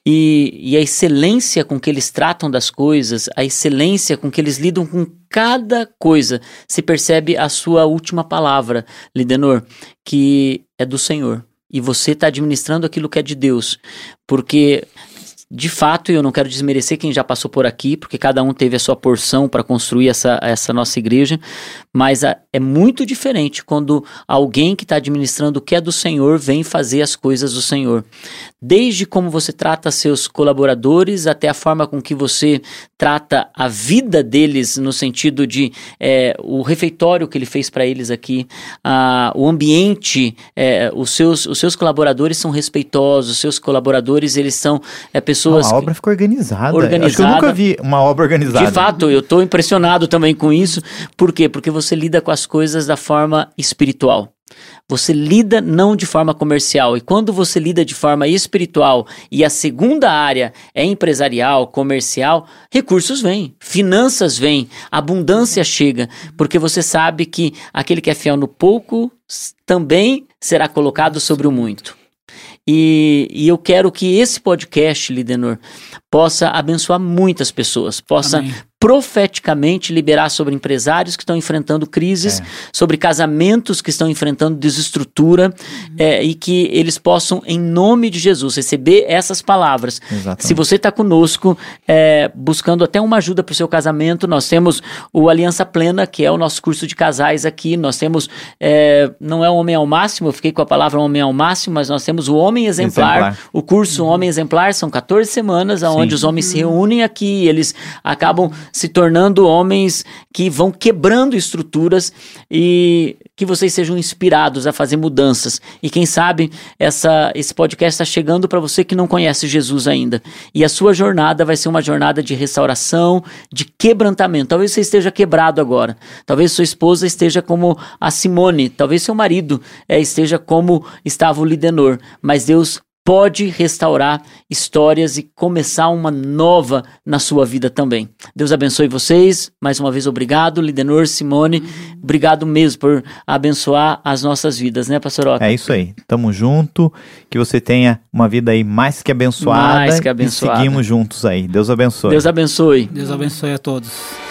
E, e a excelência com que eles tratam das coisas, a excelência com que eles lidam com cada coisa, se percebe a sua última palavra, Lidenor, que é do Senhor. E você está administrando aquilo que é de Deus. Porque, de fato, eu não quero desmerecer quem já passou por aqui, porque cada um teve a sua porção para construir essa, essa nossa igreja, mas a- é muito diferente quando alguém que está administrando o que é do Senhor vem fazer as coisas do Senhor. Desde como você trata seus colaboradores, até a forma com que você trata a vida deles, no sentido de é, o refeitório que ele fez para eles aqui, ah, o ambiente, é, os, seus, os seus colaboradores são respeitosos, os seus colaboradores eles são é, Não, pessoas. a obra ficou organizada. Acho que eu Organizada. nunca vi uma obra organizada. De fato, eu estou impressionado também com isso. Por quê? Porque você lida com as coisas da forma espiritual. Você lida não de forma comercial. E quando você lida de forma espiritual e a segunda área é empresarial, comercial, recursos vêm, finanças vêm, abundância chega, porque você sabe que aquele que é fiel no pouco também será colocado sobre o muito. E, e eu quero que esse podcast, Lidenor, possa abençoar muitas pessoas, possa Amém. Profeticamente liberar sobre empresários que estão enfrentando crises, sobre casamentos que estão enfrentando desestrutura, é, e que eles possam, em nome de Jesus, receber essas palavras. Exatamente. Se você está conosco, é, buscando até uma ajuda para o seu casamento, nós temos o Aliança Plena, que é o nosso curso de casais aqui. Nós temos, é, não é o Homem ao Máximo, eu fiquei com a palavra Homem ao Máximo, mas nós temos o Homem Exemplar. Exemplar. O curso Homem Exemplar são 14 semanas, onde os homens se reúnem aqui eles acabam se tornando homens que vão quebrando estruturas e que vocês sejam inspirados a fazer mudanças. E quem sabe essa, esse podcast está chegando para você que não conhece Jesus ainda. E a sua jornada vai ser uma jornada de restauração, de quebrantamento. Talvez você esteja quebrado agora. Talvez sua esposa esteja como a Simone. Talvez seu marido eh, esteja como estava o Lidenor. Mas Deus pode restaurar histórias e começar uma nova na sua vida também. Deus abençoe vocês. Mais uma vez, obrigado, Lidenor, Simone. Obrigado mesmo por abençoar as nossas vidas, né, pastor Otto? É isso aí. Tamo junto. Que você tenha uma vida aí mais que abençoada. Mais que abençoada. E seguimos juntos aí. Deus abençoe. Deus abençoe. Deus abençoe a todos.